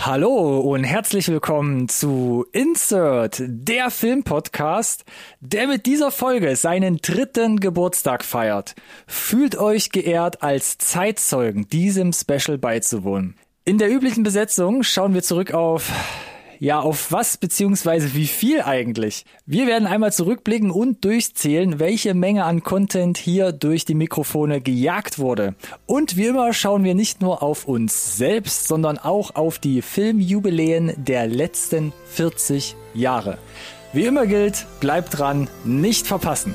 Hallo und herzlich willkommen zu Insert, der Filmpodcast, der mit dieser Folge seinen dritten Geburtstag feiert. Fühlt euch geehrt, als Zeitzeugen diesem Special beizuwohnen. In der üblichen Besetzung schauen wir zurück auf ja, auf was beziehungsweise wie viel eigentlich? Wir werden einmal zurückblicken und durchzählen, welche Menge an Content hier durch die Mikrofone gejagt wurde. Und wie immer schauen wir nicht nur auf uns selbst, sondern auch auf die Filmjubiläen der letzten 40 Jahre. Wie immer gilt, bleibt dran, nicht verpassen.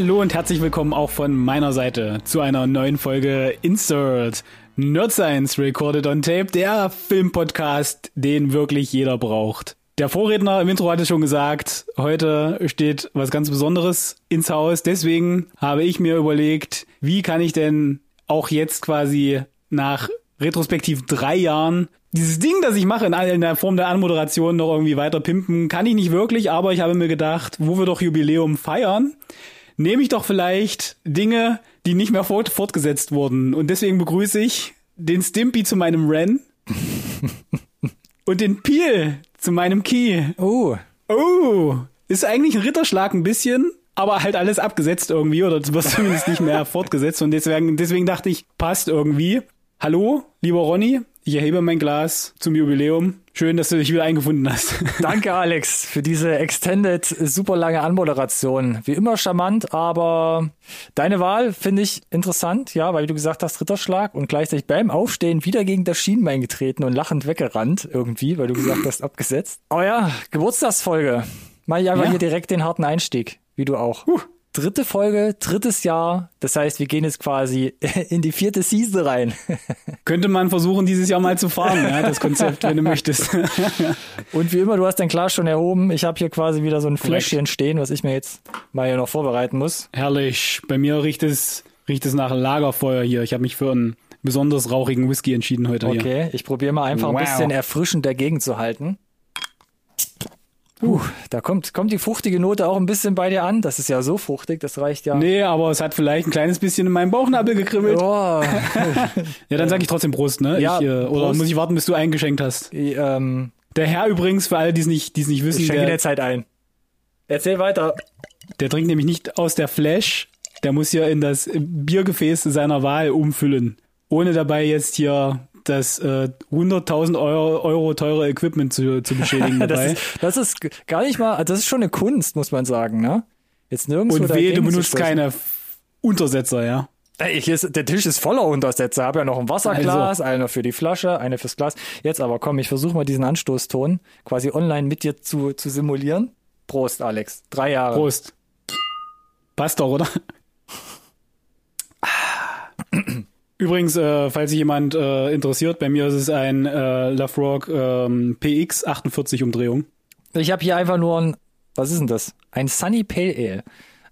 Hallo und herzlich willkommen auch von meiner Seite zu einer neuen Folge Insert Nerd Science Recorded on Tape, der Filmpodcast, den wirklich jeder braucht. Der Vorredner im Intro hatte schon gesagt, heute steht was ganz Besonderes ins Haus. Deswegen habe ich mir überlegt, wie kann ich denn auch jetzt quasi nach retrospektiv drei Jahren dieses Ding, das ich mache in, der Form der Anmoderation noch irgendwie weiter pimpen, kann ich nicht wirklich, aber ich habe mir gedacht, wo wir doch Jubiläum feiern, nehme ich doch vielleicht Dinge, die nicht mehr fort fortgesetzt wurden. Und deswegen begrüße ich den Stimpy zu meinem Ren und den Peel zu meinem Key. Oh. Oh. Ist eigentlich ein Ritterschlag ein bisschen, aber halt alles abgesetzt irgendwie oder wird zumindest nicht mehr fortgesetzt. Und deswegen, deswegen dachte ich, passt irgendwie. Hallo, lieber Ronny, ich erhebe mein Glas zum Jubiläum. Schön, dass du dich wieder eingefunden hast. Danke, Alex, für diese extended, super lange Anmoderation. Wie immer charmant, aber deine Wahl finde ich interessant, ja, weil du gesagt hast, Ritterschlag und gleichzeitig beim Aufstehen wieder gegen das Schienbein getreten und lachend weggerannt irgendwie, weil du gesagt hast, abgesetzt. Aber ja, Geburtstagsfolge. Mach ich einfach ja. hier direkt den harten Einstieg, wie du auch. Huh dritte Folge, drittes Jahr. Das heißt, wir gehen jetzt quasi in die vierte Season rein. Könnte man versuchen, dieses Jahr mal zu fahren, ja, das Konzept, wenn du möchtest. Und wie immer, du hast dein Glas schon erhoben. Ich habe hier quasi wieder so ein Fläschchen stehen, was ich mir jetzt mal hier noch vorbereiten muss. Herrlich. Bei mir riecht es, riecht es nach Lagerfeuer hier. Ich habe mich für einen besonders rauchigen Whisky entschieden heute okay, hier. Okay, ich probiere mal einfach wow. ein bisschen erfrischend dagegen zu halten. Uh, da kommt, kommt die fruchtige Note auch ein bisschen bei dir an. Das ist ja so fruchtig, das reicht ja. Nee, aber es hat vielleicht ein kleines bisschen in meinem Bauchnabel gekribbelt. Oh. ja, dann sag ich trotzdem Prost, ne? Ja, ich, äh, oder Prost. muss ich warten, bis du eingeschenkt hast? Ich, ähm, der Herr übrigens, für alle, die es nicht, die es nicht wissen. Ich schenke der, der Zeit ein. Erzähl weiter. Der trinkt nämlich nicht aus der Flash. Der muss hier in das Biergefäß seiner Wahl umfüllen. Ohne dabei jetzt hier das äh, 100.000 Euro, Euro teure Equipment zu, zu beschädigen dabei. das, ist, das ist gar nicht mal, das ist schon eine Kunst, muss man sagen, ne? Jetzt nirgendwo Und wehe, du benutzt keine Untersetzer, ja. Ich der Tisch ist voller Untersetzer. Ich habe ja noch ein Wasserglas, also. einer für die Flasche, eine fürs Glas. Jetzt aber komm, ich versuche mal diesen Anstoßton quasi online mit dir zu, zu simulieren. Prost, Alex. Drei Jahre. Prost. Passt doch, oder? Übrigens, äh, falls sich jemand äh, interessiert, bei mir ist es ein äh, Lafrock ähm, PX 48 Umdrehung. Ich habe hier einfach nur ein, was ist denn das? Ein Sunny Pale Ale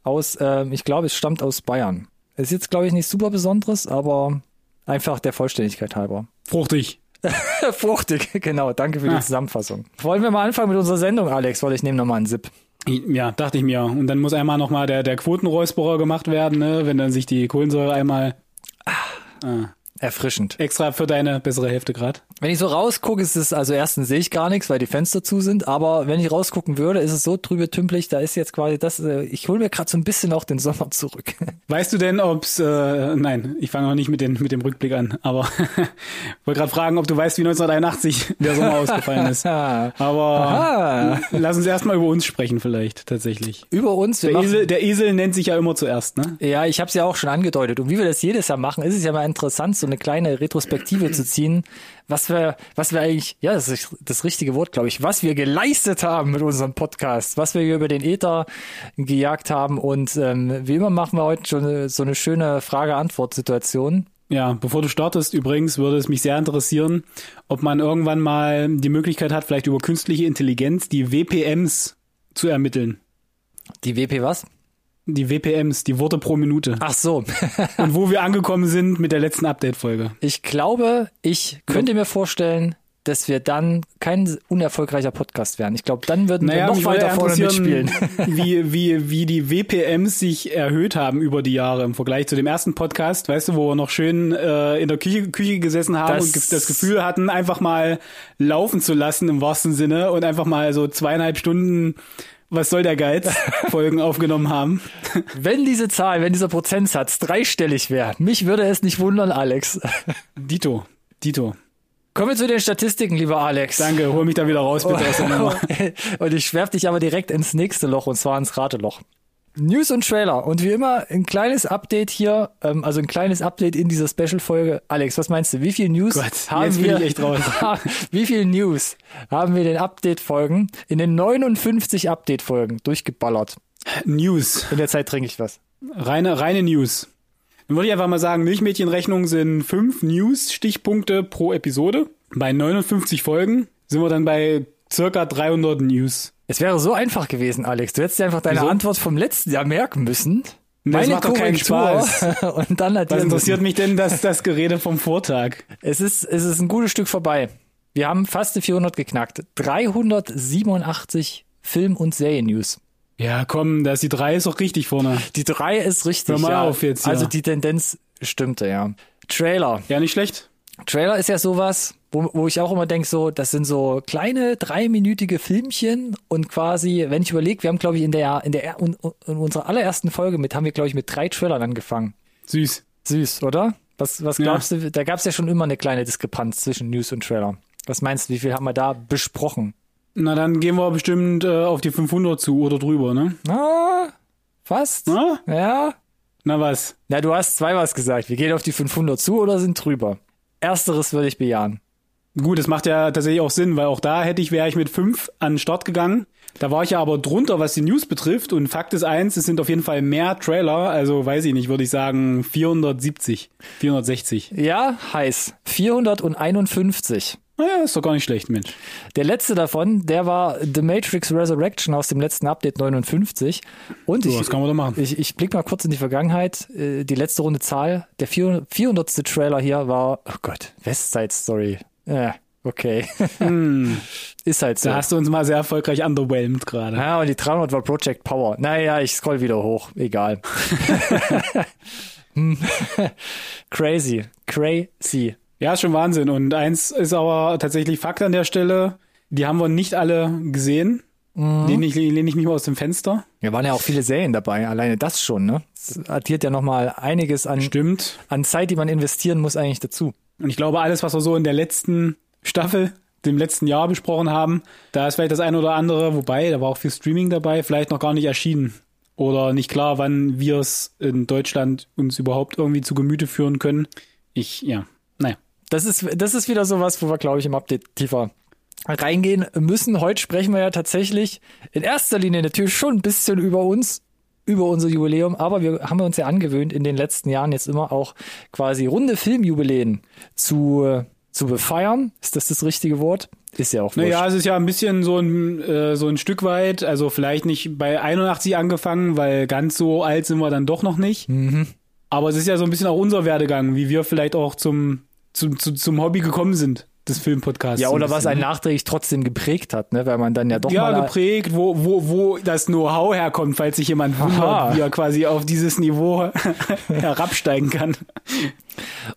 aus, äh, ich glaube, es stammt aus Bayern. Ist jetzt, glaube ich, nicht super Besonderes, aber einfach der Vollständigkeit halber. Fruchtig. Fruchtig, genau. Danke für die ah. Zusammenfassung. Wollen wir mal anfangen mit unserer Sendung, Alex? Weil ich nehme nochmal einen Sip. Ja, dachte ich mir. Und dann muss einmal nochmal der, der Quotenräusperer gemacht werden, ne? wenn dann sich die Kohlensäure einmal Ah. Uh. Erfrischend. Extra für deine bessere Hälfte gerade. Wenn ich so rausgucke, ist es, also erstens sehe ich gar nichts, weil die Fenster zu sind, aber wenn ich rausgucken würde, ist es so trübe tümpelig, da ist jetzt quasi das, äh, ich hole mir gerade so ein bisschen auch den Sommer zurück. Weißt du denn, ob's, äh, nein, ich fange noch nicht mit, den, mit dem Rückblick an, aber wollte gerade fragen, ob du weißt, wie 1981 der Sommer ausgefallen ist. Aber Aha. lass uns erstmal über uns sprechen vielleicht, tatsächlich. Über uns? Der Esel, der Esel nennt sich ja immer zuerst, ne? Ja, ich habe es ja auch schon angedeutet. Und wie wir das jedes Jahr machen, ist es ja mal interessant, so eine kleine Retrospektive zu ziehen, was wir, was wir eigentlich, ja, das ist das richtige Wort, glaube ich, was wir geleistet haben mit unserem Podcast, was wir hier über den Äther gejagt haben. Und ähm, wie immer machen wir heute schon so eine schöne Frage-Antwort-Situation. Ja, bevor du startest, übrigens würde es mich sehr interessieren, ob man irgendwann mal die Möglichkeit hat, vielleicht über künstliche Intelligenz die WPMs zu ermitteln. Die WP was? Die WPMs, die Worte pro Minute. Ach so. Und wo wir angekommen sind mit der letzten Update-Folge. Ich glaube, ich könnte mir vorstellen, dass wir dann kein unerfolgreicher Podcast wären. Ich glaube, dann würden Naja, wir noch weiter vorne mitspielen. wie, wie, wie die WPMs sich erhöht haben über die Jahre im Vergleich zu dem ersten Podcast, weißt du, wo wir noch schön äh, in der Küche, Küche gesessen haben Das- und das Gefühl hatten, einfach mal laufen zu lassen im wahrsten Sinne und einfach mal so zweieinhalb Stunden was soll der Geiz Folgen aufgenommen haben. Wenn diese Zahl, wenn dieser Prozentsatz dreistellig wäre, mich würde es nicht wundern, Alex. Dito, Dito. Kommen wir zu den Statistiken, lieber Alex. Danke, hol mich da wieder raus, bitte und ich werf dich aber direkt ins nächste Loch, und zwar ins Rateloch. News und Trailer. Und wie immer ein kleines Update hier, ähm, also ein kleines Update in dieser Special-Folge. Alex, was meinst du? Wie viel News Gott, haben wir? wie viel News haben wir in den Update-Folgen, in den 59 Update-Folgen durchgeballert? News. In der Zeit trinke ich was. Reine, reine News. Dann würde ich einfach mal sagen, Milchmädchenrechnung sind fünf News-Stichpunkte pro Episode. Bei 59 Folgen sind wir dann bei circa 300 News. Es wäre so einfach gewesen, Alex. Du hättest dir einfach deine Wieso? Antwort vom letzten Jahr merken müssen. Das macht doch keinen Korrektur Und dann hat Was interessiert mich denn das, das Gerede vom Vortag? Es ist, es ist ein gutes Stück vorbei. Wir haben fast die 400 geknackt. 387 Film- und Serien-News. Ja, komm, da ist die drei ist doch richtig vorne. Die drei ist richtig. Hör mal ja. auf jetzt hier. Also die Tendenz stimmte, ja. Trailer. Ja, nicht schlecht. Trailer ist ja sowas, wo, wo ich auch immer denke, so, das sind so kleine dreiminütige Filmchen und quasi, wenn ich überlege, wir haben, glaube ich, in der, in der, in unserer allerersten Folge mit, haben wir, glaube ich, mit drei Trailern angefangen. Süß. Süß, oder? Was, was Ja. glaubst du, da gab es ja schon immer eine kleine Diskrepanz zwischen News und Trailer. Was meinst du, wie viel haben wir da besprochen? Na, dann gehen wir bestimmt äh, auf die 500 zu oder drüber, ne? Ah, fast. Na? Ja. Na was? Na, du hast zwei was gesagt. Wir gehen auf die 500 zu oder sind drüber? Ersteres würde ich bejahen. Gut, das macht ja tatsächlich auch Sinn, weil auch da hätte ich, wäre ich mit fünf an den Start gegangen. Da war ich ja aber drunter, was die News betrifft. Und Fakt ist eins, es sind auf jeden Fall mehr Trailer. Also weiß ich nicht, würde ich sagen 470, 460. Ja, heiß. 451. Naja, ist doch gar nicht schlecht, Mensch. Der letzte davon, der war The Matrix Resurrection aus dem letzten Update 59. Und So, ich, was kann man da machen? ich, ich blick mal kurz in die Vergangenheit. Äh, Die letzte Runde Zahl, der 400. 400. Trailer hier war, oh Gott, West Side Story. Ja, okay. Ist halt so. Hm. Da hast du uns mal sehr erfolgreich underwhelmed gerade. Ja, und die 300 war Project Power. Naja, ich scroll wieder hoch. Egal. Hm. Crazy. Crazy. Ja, ist schon Wahnsinn. Und eins ist aber tatsächlich Fakt an der Stelle. Die haben wir nicht alle gesehen. Lehne ich, lehne ich mich mal aus dem Fenster. Ja, waren ja auch viele Serien dabei. Alleine das schon, ne? Das addiert ja nochmal einiges an, Stimmt. an Zeit, die man investieren muss, eigentlich dazu. Und ich glaube, alles, was wir so in der letzten Staffel, dem letzten Jahr besprochen haben, da ist vielleicht das eine oder andere, wobei, da war auch viel Streaming dabei, vielleicht noch gar nicht erschienen. Oder nicht klar, wann wir es in Deutschland uns überhaupt irgendwie zu Gemüte führen können. Ich, ja. Das ist, das ist wieder sowas, wo wir, glaube ich, im Update tiefer reingehen müssen. Heute sprechen wir ja tatsächlich in erster Linie natürlich schon ein bisschen über uns, über unser Jubiläum, aber wir haben uns ja angewöhnt, in den letzten Jahren jetzt immer auch quasi runde Filmjubiläen zu, zu befeiern. Ist das das richtige Wort? Ist ja auch wurscht. Naja, es ist ja ein bisschen so ein, äh, so ein Stück weit, also vielleicht nicht bei 81 angefangen, weil ganz so alt sind wir dann doch noch nicht. Aber es ist ja so ein bisschen auch unser Werdegang, wie wir vielleicht auch zum, zum, zu, zum Hobby gekommen sind, des Filmpodcasts. Ja, oder was einen ne? nachträglich trotzdem geprägt hat, ne? weil man dann ja doch ja, mal geprägt, wo, wo, wo das Know-how herkommt, falls sich jemand wundert, wie er quasi auf dieses Niveau herabsteigen kann.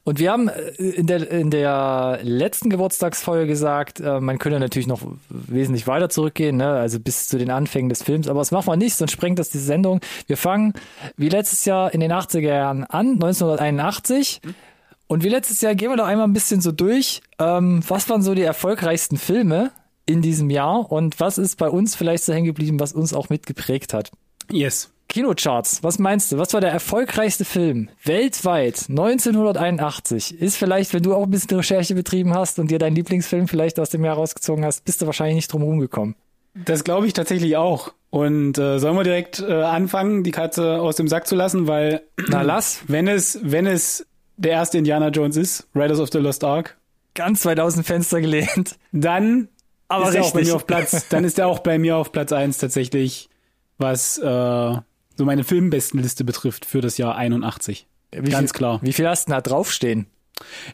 Und wir haben äh, in der, in der letzten Geburtstagsfolge gesagt, äh, man könne natürlich noch wesentlich weiter zurückgehen, ne? also bis zu den Anfängen des Films, aber das machen wir nicht, sonst sprengt das diese Sendung. Wir fangen wie letztes Jahr in den 80er Jahren an, 1981. Und wie letztes Jahr gehen wir doch einmal ein bisschen so durch, ähm, was waren so die erfolgreichsten Filme in diesem Jahr und was ist bei uns vielleicht so hängen geblieben, was uns auch mitgeprägt hat. Yes. Kinocharts, was meinst du? Was war der erfolgreichste Film weltweit 1981? Ist vielleicht, wenn du auch ein bisschen Recherche betrieben hast und dir deinen Lieblingsfilm vielleicht aus dem Jahr rausgezogen hast, bist du wahrscheinlich nicht drum rumgekommen. Das glaube ich tatsächlich auch. Und äh, sollen wir direkt äh, anfangen, die Katze aus dem Sack zu lassen, weil Na lass. wenn es, wenn es der erste Indiana Jones ist, Riders of the Lost Ark, Ganz weit aus dem Fenster gelehnt. dann Aber ist er auch bei richtig. mir auf Platz, dann ist er auch bei mir auf Platz eins tatsächlich, was äh, so meine Filmbestenliste betrifft für das Jahr 81. Wie Ganz viel, klar. Wie viel hast du da draufstehen?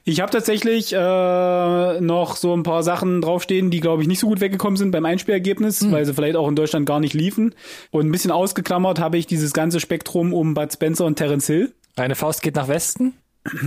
Ich habe tatsächlich äh, noch so ein paar Sachen draufstehen, die glaube ich nicht so gut weggekommen sind beim Einspielergebnis, weil sie vielleicht auch in Deutschland gar nicht liefen. Und ein bisschen ausgeklammert habe ich dieses ganze Spektrum um Bud Spencer und Terence Hill. Eine Faust geht nach Westen.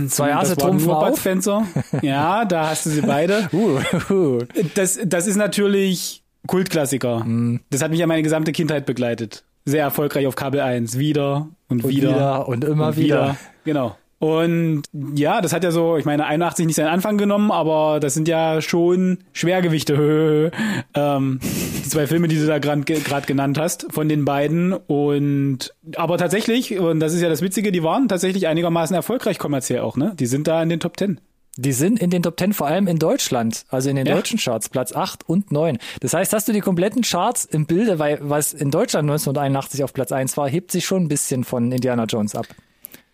Zwei war trumpfen nur Bud auf. Spencer. Ja, da hast du sie beide. Uh, uh. Das, das ist natürlich Kultklassiker. Das hat mich ja meine gesamte Kindheit begleitet. Sehr erfolgreich auf Kabel 1. Wieder und, Und wieder. wieder und immer und wieder. Genau. Und ja, das hat ja so, ich meine, 81 nicht seinen Anfang genommen, aber das sind ja schon Schwergewichte. ähm, die zwei Filme, die du da gerade genannt hast, von den beiden. Und aber tatsächlich, und das ist ja das Witzige, die waren tatsächlich einigermaßen erfolgreich kommerziell auch, ne? Die sind da in den Top 10. Die sind in den Top 10 vor allem in Deutschland, also in den Ja. deutschen Charts, Platz 8 und 9. Das heißt, hast du die kompletten Charts im Bilde, weil was in Deutschland 1981 auf Platz 1 war, hebt sich schon ein bisschen von Indiana Jones ab.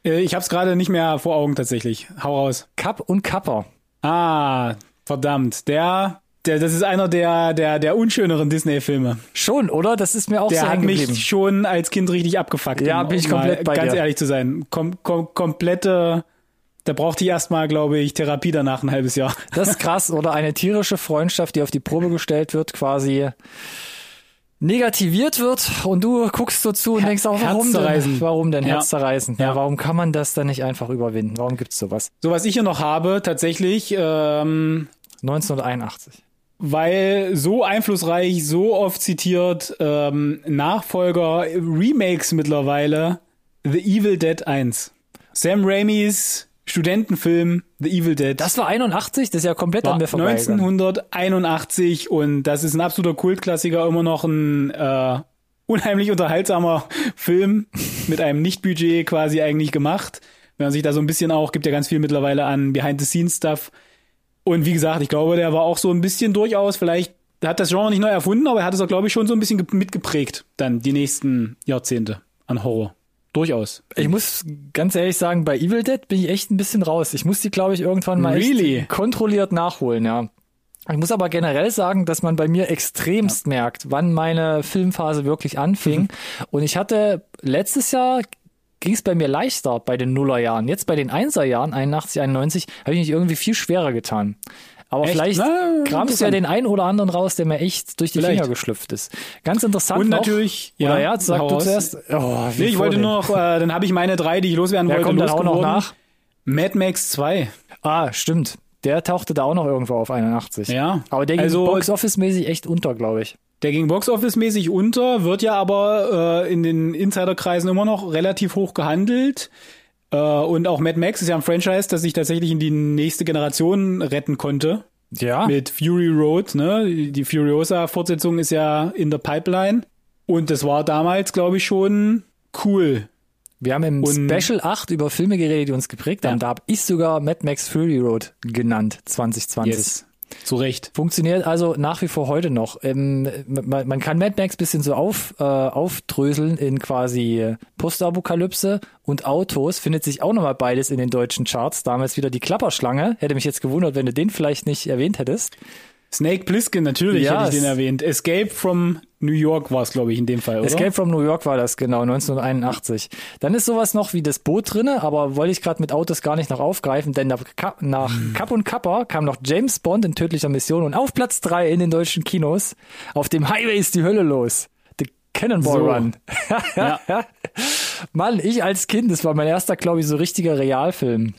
Äh, Ich habe es gerade nicht mehr vor Augen tatsächlich. Hau raus. Cup und Kapper. Ah, verdammt. Der, der, das ist einer der, der, der unschöneren Disney-Filme. Schon, oder? Das ist mir auch Der so hat mich schon als Kind richtig abgefuckt. Ja, um bin ich komplett bei Ganz dir. ehrlich zu sein. Kom kom komplette, da brauchte ich erstmal, glaube ich, Therapie danach ein halbes Jahr. Das ist krass, oder eine tierische Freundschaft, die auf die Probe gestellt wird, quasi negativiert wird und du guckst so zu und Her- denkst auch, warum denn? herzzerreißend. Warum denn Ja. herzzerreißen? Ja. Ja. warum kann man das dann nicht einfach überwinden? Warum gibt's sowas? So, was ich hier noch habe, tatsächlich, ähm, 1981. weil so einflussreich, so oft zitiert, ähm, Nachfolger, Remakes mittlerweile, The Evil Dead 1. Sam Raimis Studentenfilm The Evil Dead. Das war 81, das ist ja komplett an war mir vorbei. 1981 und das ist ein absoluter Kultklassiker, immer noch ein äh, unheimlich unterhaltsamer Film mit einem Nichtbudget quasi eigentlich gemacht. Wenn man sich da so ein bisschen auch, gibt ja ganz viel mittlerweile an Behind-the-Scenes-Stuff. Und wie gesagt, ich glaube, der war auch so ein bisschen durchaus, vielleicht hat das Genre nicht neu erfunden, aber er hat es auch, glaube ich, schon so ein bisschen ge- mitgeprägt, dann die nächsten Jahrzehnte an Horror. Durchaus. Ich muss ganz ehrlich sagen, bei Evil Dead bin ich echt ein bisschen raus. Ich muss die, glaube ich, irgendwann mal Really? kontrolliert nachholen, ja. Ich muss aber generell sagen, dass man bei mir extremst merkt, wann meine Filmphase wirklich anfing. Mhm. Und ich hatte letztes Jahr ging es bei mir leichter bei den Nullerjahren. Jetzt bei den Einserjahren, 81, 91, habe ich mich irgendwie viel schwerer getan. Aber Echt? vielleicht Na, kramst du ja den einen oder anderen raus, der mir echt durch die Vielleicht. Finger geschlüpft ist. Ganz interessant Und noch, natürlich, oder ja, ja, sag du zuerst. Oh, Nee, ich wollte vor nur noch, äh, dann habe ich meine drei, die ich loswerden Wer wollte, kommt dann auch noch nach? Mad Max 2. Ah, stimmt. Der tauchte da auch noch irgendwo auf 81. Ja. Aber der ging Also- Box-Office-mäßig echt unter, glaube ich. Der ging Box-Office-mäßig unter, wird ja aber äh, in den Insiderkreisen immer noch relativ hoch gehandelt. Äh, und auch Mad Max ist ja ein Franchise, das sich tatsächlich in die nächste Generation retten konnte. Ja. Mit Fury Road, ne? Die Furiosa-Fortsetzung ist ja in der Pipeline. Und das war damals, glaube ich, schon cool. Wir haben im Und- Special 8 über Filme geredet, die uns geprägt haben. Ja. Da habe ich sogar Mad Max Fury Road genannt, 2020. Zu Recht. Funktioniert also nach wie vor heute noch. Ähm, man, man kann Mad Max bisschen so auf, äh, aufdröseln in quasi Postapokalypse und Autos. Findet sich auch nochmal beides in den deutschen Charts. Damals wieder die Klapperschlange. Hätte mich jetzt gewundert, wenn du den vielleicht nicht erwähnt hättest. Snake Plissken, natürlich Ja, hätte ich den erwähnt. Escape from New York war es, glaube ich, in dem Fall, oder? Escape from New York war das, genau, 1981. Dann ist sowas noch wie das Boot drinne, aber wollte ich gerade mit Autos gar nicht noch aufgreifen, denn nach, nach Hm. Kapp und Kapper kam noch James Bond in tödlicher Mission und auf Platz drei in den deutschen Kinos, auf dem Highway ist die Hölle los. The Cannonball So. Run. Ja. Mann, ich als Kind, das war mein erster, glaube ich, so richtiger Realfilm.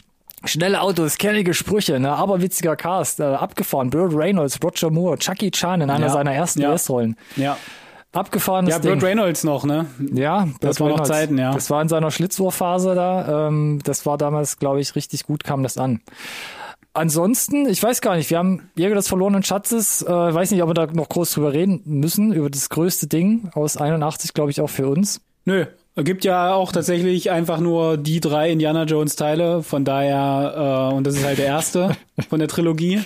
Schnelle Autos, kernige Sprüche, ne, aber witziger Cast, äh, abgefahren. Burt Reynolds, Roger Moore, Chucky Chan in einer Ja. seiner ersten Ja. US-Rollen. ja. Abgefahrenes Ja, Ding. Burt Reynolds noch, ne? Ja, Das Burt war noch. Zeiten, ja. Das war in seiner Schlitzohrphase da. Ähm, das war damals, glaube ich, richtig gut, kam das an. Ansonsten, ich weiß gar nicht, wir haben Jäger des verlorenen Schatzes, äh, weiß nicht, ob wir da noch groß drüber reden müssen, über das größte Ding aus 81, glaube ich, auch für uns. Nö, gibt ja auch tatsächlich einfach nur die drei Indiana Jones Teile, von daher, äh, und das ist halt der erste von der Trilogie.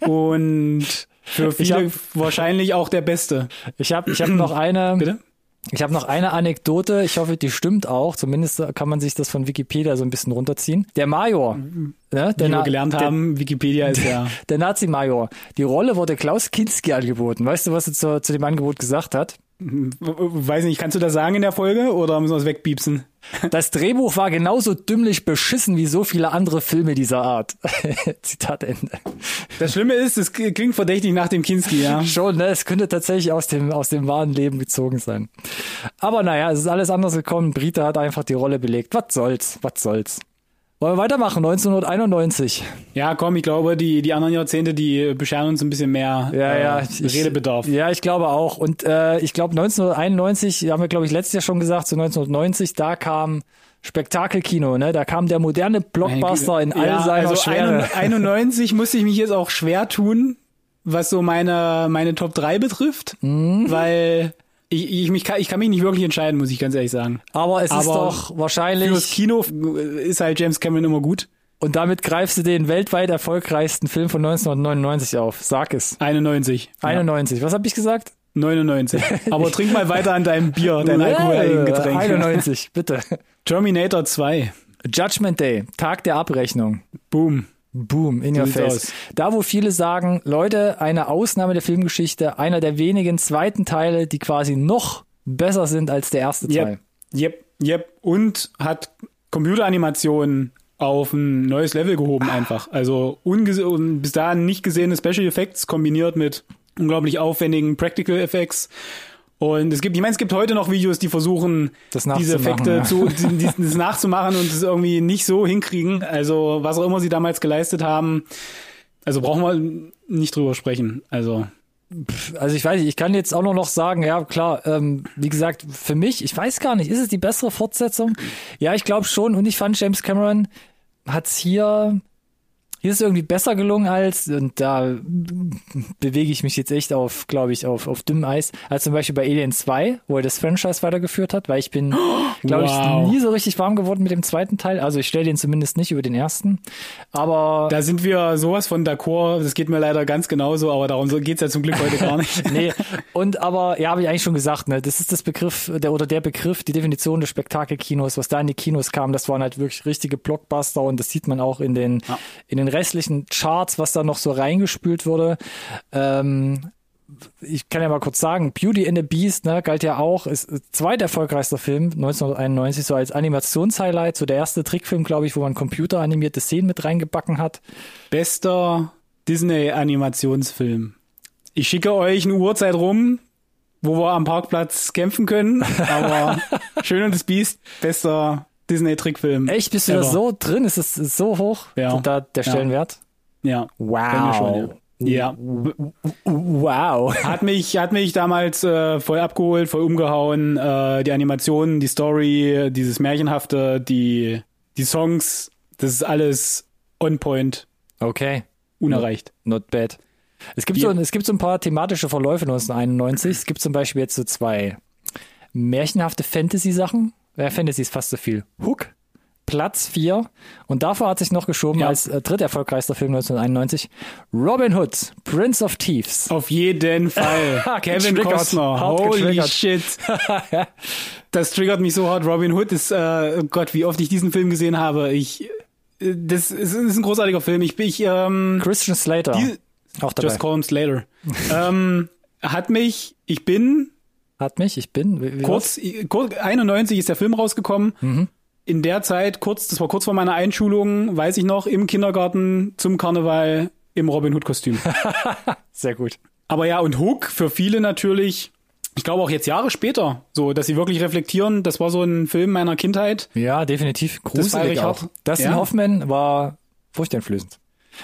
Und für viele hab- wahrscheinlich auch der beste. Ich habe ich hab noch eine, Bitte? Ich habe noch eine Anekdote, ich hoffe, die stimmt auch. Zumindest kann man sich das von Wikipedia so ein bisschen runterziehen. Der Major, Mhm. ne, der Wie wir gelernt haben, Wikipedia ist ja. der Nazi-Major. Die Rolle wurde Klaus Kinski angeboten. Weißt du, was er zu, zu dem Angebot gesagt hat? Weiß nicht, kannst du das sagen in der Folge oder müssen wir es wegpiepsen? Das Drehbuch war genauso dümmlich beschissen wie so viele andere Filme dieser Art. Zitat Ende. Das Schlimme ist, es klingt verdächtig nach dem Kinski, ja. Schon, ne? Es könnte tatsächlich aus dem, aus dem wahren Leben gezogen sein. Aber naja, es ist alles anders gekommen. Brita hat einfach die Rolle belegt. Was soll's? Was soll's? Wollen wir weitermachen? 1991. Ja, komm, ich glaube, die, die anderen Jahrzehnte, die bescheren uns ein bisschen mehr Ja, ja. äh, ich- Redebedarf. Ja, ich glaube auch. Und äh, ich glaube 1991, haben wir glaube ich letztes Jahr schon gesagt, zu 1990, da kam Spektakelkino, ne? Da kam der moderne Blockbuster in all ja, seiner also Schwere. 91 musste ich mich jetzt auch schwer tun, was so meine, meine Top 3 betrifft, Mhm. weil ich, ich, mich kann, ich kann mich nicht wirklich entscheiden, muss ich ganz ehrlich sagen. Aber es ist Aber doch Fürs wahrscheinlich, Kino ist halt James Cameron immer gut. und damit greifst du den weltweit erfolgreichsten Film von 1999 auf. Sag es. 91. Ja, 91. Was habe ich gesagt? 99. Aber trink mal weiter an deinem Bier, dein alkoholhaltigen Getränk. 91, bitte. Terminator 2. Judgment Day, Tag der Abrechnung. Boom. Boom, in your face. aus. Da, wo viele sagen, Leute, eine Ausnahme der Filmgeschichte, einer der wenigen zweiten Teile, die quasi noch besser sind als der erste Teil. Yep, yep, yep. Und hat Computeranimationen auf ein neues Level gehoben einfach. Also bis dahin nicht gesehene Special Effects kombiniert mit unglaublich aufwendigen Practical Effects. Und es gibt, ich meine, es gibt heute noch Videos, die versuchen, diese Effekte ja. zu, die, die, das nachzumachen und es irgendwie nicht so hinkriegen. Also was auch immer sie damals geleistet haben. Also brauchen wir nicht drüber sprechen. Also Also ich weiß nicht, ich kann jetzt auch nur noch sagen, ja klar, ähm, wie gesagt, für mich, ich weiß gar nicht, ist es die bessere Fortsetzung? Ja, ich glaube schon und ich fand James Cameron hat's hier, hier ist es irgendwie besser gelungen als, und da bewege ich mich jetzt echt auf, glaube ich, auf, auf dünnem Eis, als zum Beispiel bei Alien 2, wo er das Franchise weitergeführt hat, weil ich bin, glaube Wow. ich, nie so richtig warm geworden mit dem zweiten Teil. Also ich stelle den zumindest nicht über den ersten. Aber da sind wir sowas von d'accord. Das geht mir leider ganz genauso, aber darum so- geht's ja zum Glück heute gar nicht. nee, und aber, ja, habe ich eigentlich schon gesagt, ne, das ist das Begriff, der oder der Begriff, die Definition des Spektakelkinos, was da in die Kinos kam, das waren halt wirklich richtige Blockbuster und das sieht man auch in den, Ja. in den restlichen Charts, was da noch so reingespült wurde. Ähm, ich kann ja mal kurz sagen, Beauty and the Beast, ne, galt ja auch, ist äh, zweiterfolgreichster Film 1991, so als Animationshighlight, so der erste Trickfilm, glaube ich, wo man computeranimierte Szenen mit reingebacken hat. Bester Disney-Animationsfilm. Ich schicke euch eine Uhrzeit rum, wo wir am Parkplatz kämpfen können, aber Schön und das Biest, bester Disney-Trickfilm. Echt, bist du da so drin? Ist es so hoch, Ja. da, der Ja. Stellenwert? Ja. Wow. schon, ja. Wow. Hat mich, hat mich damals äh, voll abgeholt, voll umgehauen. Äh, die Animationen, die Story, dieses Märchenhafte, die, die Songs, das ist alles on point, Okay, unerreicht. not bad. Es gibt, Ja. so, es gibt so ein paar thematische Verläufe 1991. Es gibt zum Beispiel jetzt so zwei märchenhafte Fantasy-Sachen. Ja, Fantasy ist fast so viel. Hook, Platz 4. Und davor hat sich noch geschoben Ja. als äh, dritterfolgreichster Film 1991 Robin Hood, Prince of Thieves. Auf jeden Fall. Kevin. Costner. Holy shit. Das triggert mich so hart. Robin Hood ist, äh, oh Gott, wie oft ich diesen Film gesehen habe. Ich, äh, das ist, ist ein großartiger Film. Ich, ich ähm, Christian Slater. die, auch dabei. Just call him Slater. ähm, hat mich, ich bin Hat mich, ich bin. Kurz, kurz, 91 ist der Film rausgekommen. Mhm. In der Zeit, kurz, das war kurz vor meiner Einschulung, weiß ich noch, im Kindergarten zum Karneval im Robin Hood Kostüm. was? Sehr gut. Aber ja, und Hook für viele natürlich, ich glaube auch jetzt Jahre später, so, dass sie wirklich reflektieren, das war so ein Film meiner Kindheit. Ja, definitiv. Gruselig ich auch. Dustin Ja. Hoffman war furchteinflößend.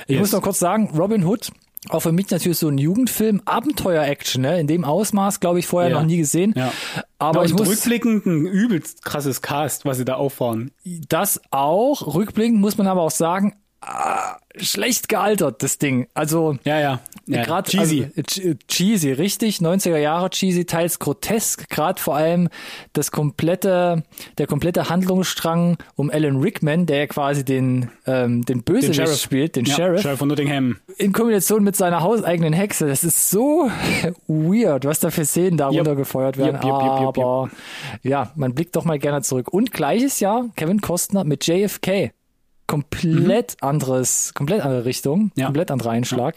Ich Yes. muss noch kurz sagen, Robin Hood, auch für mich natürlich so ein Jugendfilm, Abenteuer-Action, ne? in dem Ausmaß, glaube ich, vorher Ja. noch nie gesehen. Ja. Aber ja, ich muss rückblickend ein übelst krasses Cast, was sie da auffahren. das auch, rückblickend muss man aber auch sagen, schlecht gealtert, das Ding. Also Ja, ja. ja gerade cheesy. Also, ch- cheesy, richtig. 90er Jahre cheesy, teils grotesk. Gerade vor allem das komplette, der komplette Handlungsstrang um Alan Rickman, der ja quasi den, ähm, den Bösewicht Sheriff. spielt, den ja, Sheriff, Sheriff von Nottingham. in Kombination mit seiner hauseigenen Hexe. Das ist so weird, was da für Szenen da Yep. runtergefeuert werden. Yep, yep. Aber ja, man blickt doch mal gerne zurück. Und gleiches Jahr Kevin Costner mit JFK. Komplett anderes, komplett andere Richtung, Mhm. Ja. komplett anderer Einschlag.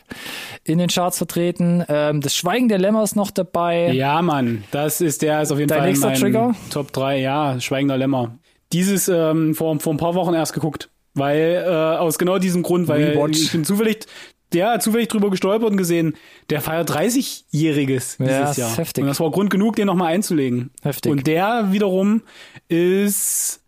In den Charts vertreten. Ähm, das Schweigen der Lämmer ist noch dabei. Ja, Mann, das ist der ist auf jeden Dein Fall nächster mein Trigger? Top 3, ja, Schweigender Lämmer. Dieses ähm, vor, vor ein paar Wochen erst geguckt, weil äh, aus genau diesem Grund, weil Rewatch. ich bin zufällig ja, zufällig drüber gestolpert und gesehen, der feiert 30-Jähriges dieses Ja, ist Jahr. heftig. Und das war Grund genug, den nochmal einzulegen. Heftig. Und der wiederum ist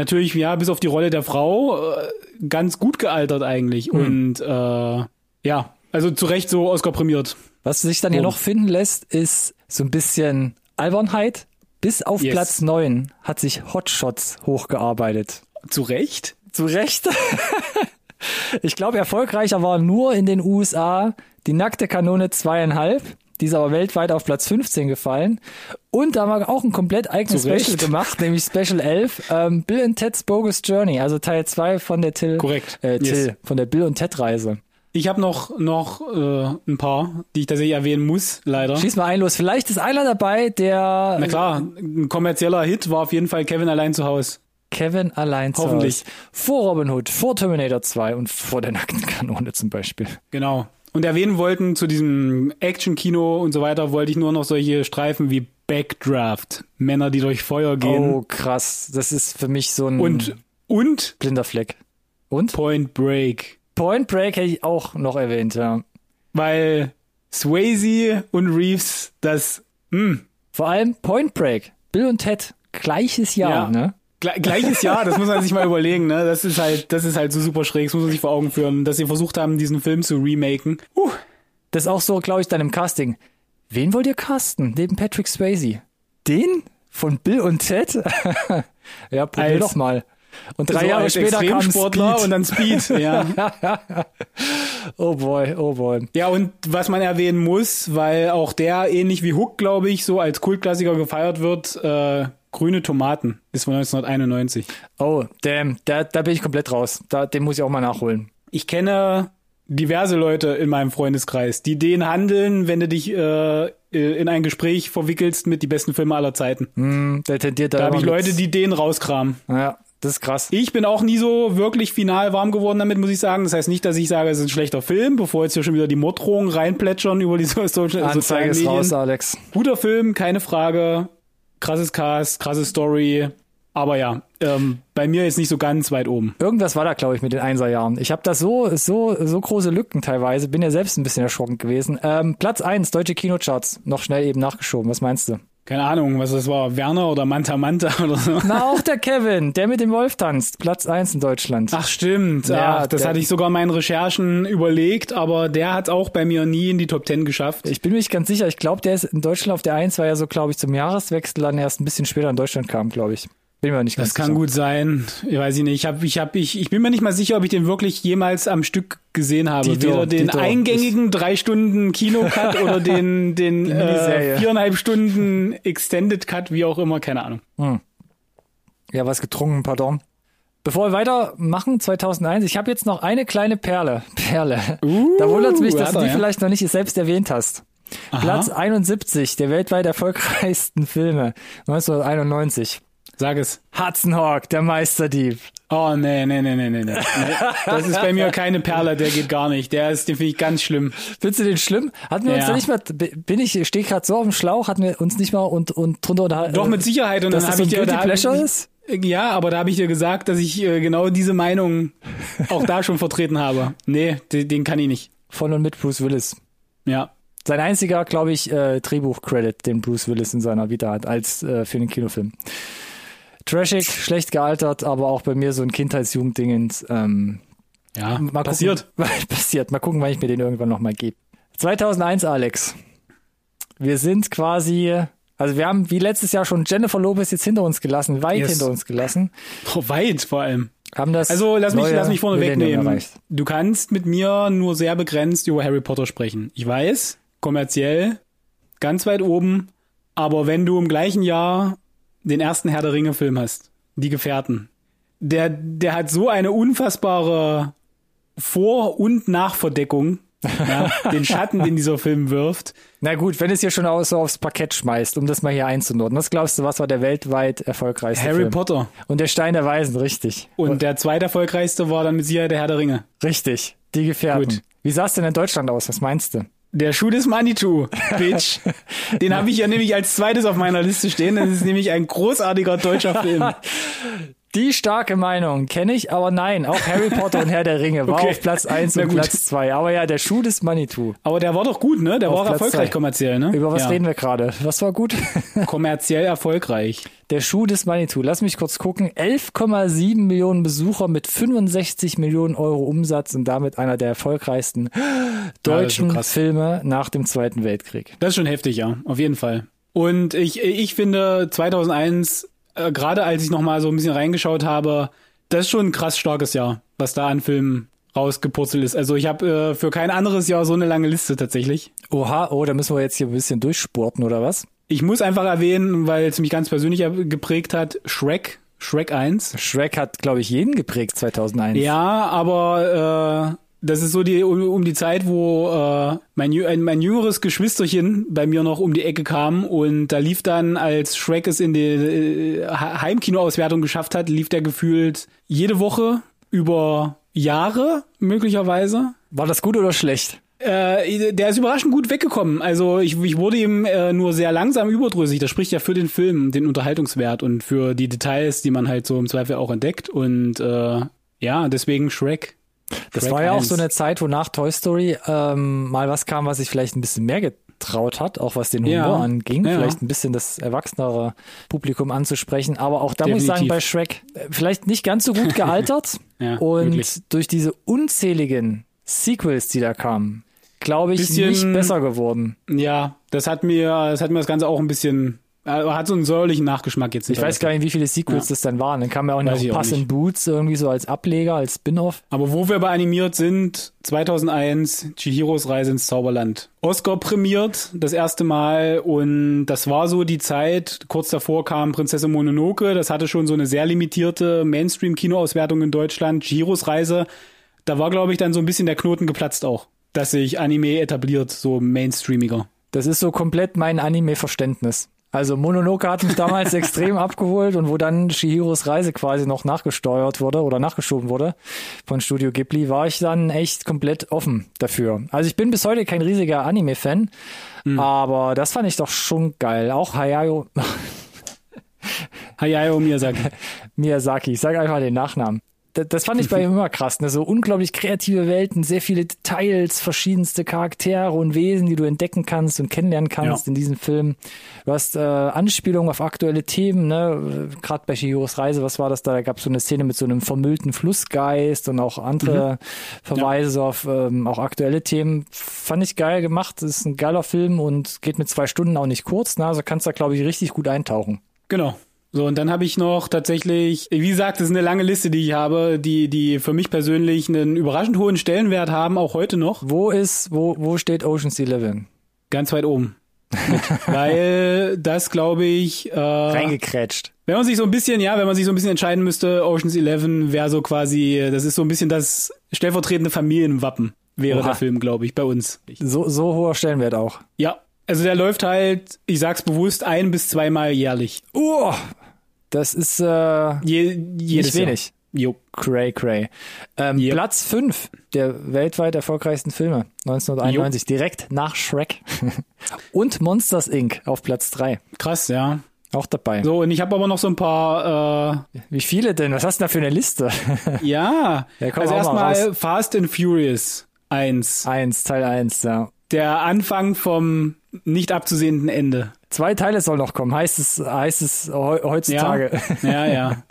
natürlich, ja, bis auf die Rolle der Frau, äh, ganz gut gealtert eigentlich. Hm. Und äh, ja, also zu Recht so Oscar prämiert. Was sich dann hier Oh. noch finden lässt, ist so ein bisschen Albernheit. Bis auf Yes. Platz 9 hat sich Hotshots hochgearbeitet. Zu Recht? Zu Recht. ich glaube, erfolgreicher war nur in den USA die nackte Kanone zweieinhalb. Die ist aber weltweit auf Platz 15 gefallen. Und da haben wir auch ein komplett eigenes Zu Recht. Special gemacht, nämlich Special 11. Ähm, Bill and Ted's Bogus Journey, also Teil 2 von der Till. Korrekt. Äh, Till, Yes. von der Bill und Ted Reise. Ich habe noch noch äh, ein paar, die ich tatsächlich erwähnen muss, leider. Schieß mal ein los. Vielleicht ist einer dabei, der Na klar, ein kommerzieller Hit war auf jeden Fall Kevin allein zu Hause. Kevin allein zu Hoffentlich. Hause. Vor Robin Hood, vor Terminator 2 und vor der nackten Kanone zum Beispiel. Genau. Und erwähnen wollten zu diesem Action-Kino und so weiter, wollte ich nur noch solche Streifen wie Backdraft, Männer, die durch Feuer gehen Oh, krass. Das ist für mich so ein und und blinder Fleck. Und? Point Break, Point Break hätte ich auch noch erwähnt, ja. weil Swayze und Reeves das hm, Vor allem Point Break. Bill und Ted, gleiches Jahr, Ja. ne? Gle gleiches Jahr, das muss man sich mal überlegen, ne? Das ist halt, das ist halt so super schräg, das muss man sich vor Augen führen, dass sie versucht haben, diesen Film zu remaken. Uh, Das ist auch so, glaube ich, dann im Casting. Wen wollt ihr casten? Neben Patrick Swayze? Den? Von Bill und Ted? ja, probier Als- doch mal. Und drei so Jahre später kam Extremsportler Speed. und dann Speed, ja. oh boy, oh boy. Ja, und was man erwähnen muss, weil auch der ähnlich wie Hook, glaube ich, so als Kultklassiker gefeiert wird, äh, Grüne Tomaten ist von 1991. Oh, damn, da, da bin ich komplett raus. Da, den muss ich auch mal nachholen. Ich kenne diverse Leute in meinem Freundeskreis, die den handeln, wenn du dich äh, in ein Gespräch verwickelst mit die besten Filme aller Zeiten. Hm, der tendiert da, Da habe ich Leute, die den rauskramen. Ja, das ist krass. Ich bin auch nie so wirklich final warm geworden damit, muss ich sagen. Das heißt nicht, dass ich sage, es ist ein schlechter Film, bevor jetzt hier schon wieder die Morddrohungen reinplätschern über die so Social Anzeige sozialen ist Medien. raus, Alex. Guter Film, keine Frage. Krasses Cast, krasse Story. Aber ja, ähm, bei mir ist nicht so ganz weit oben. Irgendwas war da, glaube ich, mit den Einserjahren. Ich habe da so, so, so große Lücken teilweise. Bin ja selbst ein bisschen erschrocken gewesen. Ähm, Platz eins deutsche Kinocharts. Noch schnell eben nachgeschoben. Was meinst du? Keine Ahnung, was das war. Werner oder Manta Manta oder so. Na, auch der Kevin, der mit dem Wolf tanzt. Platz eins in Deutschland. Ach stimmt, Ja, Ach, das hatte ich sogar in meinen Recherchen überlegt, aber der hat auch bei mir nie in die Top Ten geschafft. Ich bin mir nicht ganz sicher. Ich glaube, der ist in Deutschland auf der eins, weil er so, glaube ich, zum Jahreswechsel dann erst ein bisschen später in Deutschland kam, glaube ich. Bin mir nicht ganz Das kann sicher. gut sein. Ich weiß ich nicht. Ich, hab, ich, hab, ich, ich bin mir nicht mal sicher, ob ich den wirklich jemals am Stück gesehen habe. Dito, Weder den Dito. eingängigen drei Stunden Kinocut oder den, den äh, viereinhalb Stunden Extended Cut, wie auch immer, keine Ahnung. Ja, was getrunken, pardon. Bevor wir weitermachen, 2001, ich habe jetzt noch eine kleine Perle. Perle. da wundert es mich, dass du die ja. vielleicht noch nicht selbst erwähnt hast. Platz 71 der weltweit erfolgreichsten Filme 1991. Sag es. Hudson Hawk, der Meisterdieb. Oh, nee, nee, nee, nee, nee, nee. Das ist bei mir keine Perle, der geht gar nicht. Der ist, den finde ich ganz schlimm. Findest du den schlimm? Hatten wir uns Ja. da nicht mal, bin ich, stehe gerade so auf dem Schlauch, hatten wir uns nicht mal und, und drunter unterhalten. Doch, mit Sicherheit. Und dass dann das habe so ich dir, Pleasure ich, ist? Ja, aber da habe ich dir gesagt, dass ich äh, genau diese Meinung auch da schon vertreten habe. Nee, den, den kann ich nicht. Von und mit Bruce Willis. Ja. Sein einziger, glaube ich, äh, Drehbuch-Credit, den Bruce Willis in seiner Vita hat, als äh, für den Kinofilm. Trashig, schlecht gealtert, aber auch bei mir so ein Kindheitsjugenddingens. Ähm, Ja, mal passiert. Gucken, passiert. Mal gucken, wann ich mir den irgendwann nochmal gebe. 2001, Alex. Wir sind quasi, also wir haben wie letztes Jahr schon Jennifer Lopez jetzt hinter uns gelassen, weit Yes. hinter uns gelassen. Oh, weit vor allem. Haben das Also lass mich, lass mich vorne wegnehmen. Du kannst mit mir nur sehr begrenzt über Harry Potter sprechen. Ich weiß, kommerziell, ganz weit oben, aber wenn du im gleichen Jahr den ersten Herr der Ringe Film hast, Die Gefährten, der, der hat so eine unfassbare Vor- und Nachverdeckung, ja, den Schatten, den dieser Film wirft. Na gut, wenn es hier schon auch so aufs Parkett schmeißt, um das mal hier einzunordnen. Was glaubst du, was war der weltweit erfolgreichste Harry Film? Potter. Und der Stein der Weisen, richtig. Und der zweiterfolgreichste war dann mit Sicherheit der Herr der Ringe. Richtig. Die Gefährten. Gut. Wie sah es denn in Deutschland aus? Was meinst du? Der Schuh des Manitou, Bitch. Den habe ich ja nämlich als zweites auf meiner Liste stehen. Das ist nämlich ein großartiger deutscher Film. Die starke Meinung kenne ich, aber nein, auch Harry Potter und Herr der Ringe war Okay. auf Platz 1 Na und. Platz 2. Aber ja, der Schuh des Manitou. Aber der war doch gut, ne? Der Auf war Platz erfolgreich zwei. kommerziell, ne? Über was ja. reden wir gerade? Was war gut? Kommerziell erfolgreich. Der Schuh des Manitou. Lass mich kurz gucken. 11,7 Millionen Besucher mit 65 Millionen Euro Umsatz und damit einer der erfolgreichsten deutschen krass. Filme nach dem Zweiten Weltkrieg. Das ist schon heftig, ja. Auf jeden Fall. Und ich, ich finde 2001, äh, gerade als ich noch mal so ein bisschen reingeschaut habe, das ist schon ein krass starkes Jahr, was da an Filmen rausgepurzelt ist. Also ich habe äh, für kein anderes Jahr so eine lange Liste tatsächlich. Oha, oh, da müssen wir jetzt hier ein bisschen durchspurten, oder was? Ich muss einfach erwähnen, weil es mich ganz persönlich geprägt hat, Shrek, Shrek 1. Shrek hat, glaube ich, jeden geprägt 2001. Ja, aber äh, das ist so die um, um die Zeit, wo äh, mein, mein jüngeres Geschwisterchen bei mir noch um die Ecke kam und da lief dann, als Shrek es in die äh, Heimkinoauswertung geschafft hat, lief der gefühlt jede Woche über Jahre möglicherweise. War das gut oder schlecht? Äh, der ist überraschend gut weggekommen. Also ich, ich wurde ihm äh, nur sehr langsam überdrüssig. Das spricht ja für den Film, den Unterhaltungswert und für die Details, die man halt so im Zweifel auch entdeckt. Und äh, ja, deswegen Shrek. Das Shrek war ja auch 1. so eine Zeit, wo nach Toy Story ähm, mal was kam, was sich vielleicht ein bisschen mehr getraut hat, auch was den Humor Ja, anging, ja. vielleicht ein bisschen das erwachsenere Publikum anzusprechen. Aber auch da muss ich sagen, Definitiv. bei Shrek äh, vielleicht nicht ganz so gut gealtert. Ja, und wirklich. durch diese unzähligen Sequels, die da kamen, glaube ich, Bisschen- nicht besser geworden. Ja, das hat mir, das hat mir das Ganze auch ein bisschen, äh, hat so einen säuerlichen Nachgeschmack jetzt. Ich weiß gar nicht, wie viele Sequels Ja. das dann waren. Dann kam ja auch noch Weiß Pass in. Boots irgendwie so als Ableger, als Spin-off. Aber wo wir bei animiert sind, 2001, Chihiros Reise ins Zauberland. Oscar prämiert, das erste Mal und das war so die Zeit, kurz davor kam Prinzessin Mononoke, das hatte schon so eine sehr limitierte Mainstream-Kinoauswertung in Deutschland. Chihiros Reise, da war glaube ich dann so ein bisschen der Knoten geplatzt auch, dass sich Anime etabliert, so mainstreamiger. Das ist so komplett mein Anime-Verständnis. Also Mononoke hat mich damals extrem abgeholt und wo dann Shihiros Reise quasi noch nachgesteuert wurde oder nachgeschoben wurde von Studio Ghibli, war ich dann echt komplett offen dafür. Also ich bin bis heute kein riesiger Anime-Fan, aber das fand ich doch schon geil. Auch Hayao Hayao Miyazaki. Miyazaki, ich sage einfach den Nachnamen. Da- Das fand ich bei ihm immer krass, ne? So unglaublich kreative Welten, sehr viele Details, verschiedenste Charaktere und Wesen, die du entdecken kannst und kennenlernen kannst Ja. in diesem Film. Du hast äh, Anspielungen auf aktuelle Themen, ne? Gerade bei Shihiros Reise, was war das da? Da gab es so eine Szene mit so einem vermüllten Flussgeist und auch andere Verweise so auf ähm, auch aktuelle Themen. Fand ich geil gemacht. Das ist ein geiler Film und geht mit zwei Stunden auch nicht kurz, ne? Also kannst da, glaube ich, richtig gut eintauchen. Genau. So, und dann habe ich noch tatsächlich, wie gesagt, das ist eine lange Liste, die ich habe, die, die für mich persönlich einen überraschend hohen Stellenwert haben, auch heute noch. Wo ist, wo, wo steht Ocean's Eleven? Ganz weit oben. Weil das, glaube ich, äh, reingekrätscht. wenn man sich so ein bisschen, ja, wenn man sich so ein bisschen entscheiden müsste, Ocean's Eleven wäre so quasi, das ist so ein bisschen das stellvertretende Familienwappen, wäre Oha. der Film, glaube ich, bei uns. So, so hoher Stellenwert auch. Ja, also der läuft halt, ich sag's bewusst, ein bis zweimal jährlich. Oh, das ist äh, Je, jedes nicht wenig. Jo. Cray, cray. Ähm, Yep. Platz 5 der weltweit erfolgreichsten Filme 1991, direkt nach Shrek. Und Monsters Inc. auf Platz 3. Krass, ja. Auch dabei. So, und ich habe aber noch so ein paar, äh, Wie viele denn? Was hast du da für eine Liste? ja. Ja, also erstmal Fast and Furious 1. Eins, Teil 1, ja. Der Anfang vom nicht abzusehenden Ende. Zwei Teile soll noch kommen, heißt es, heißt es heu- heutzutage. Ja, ja.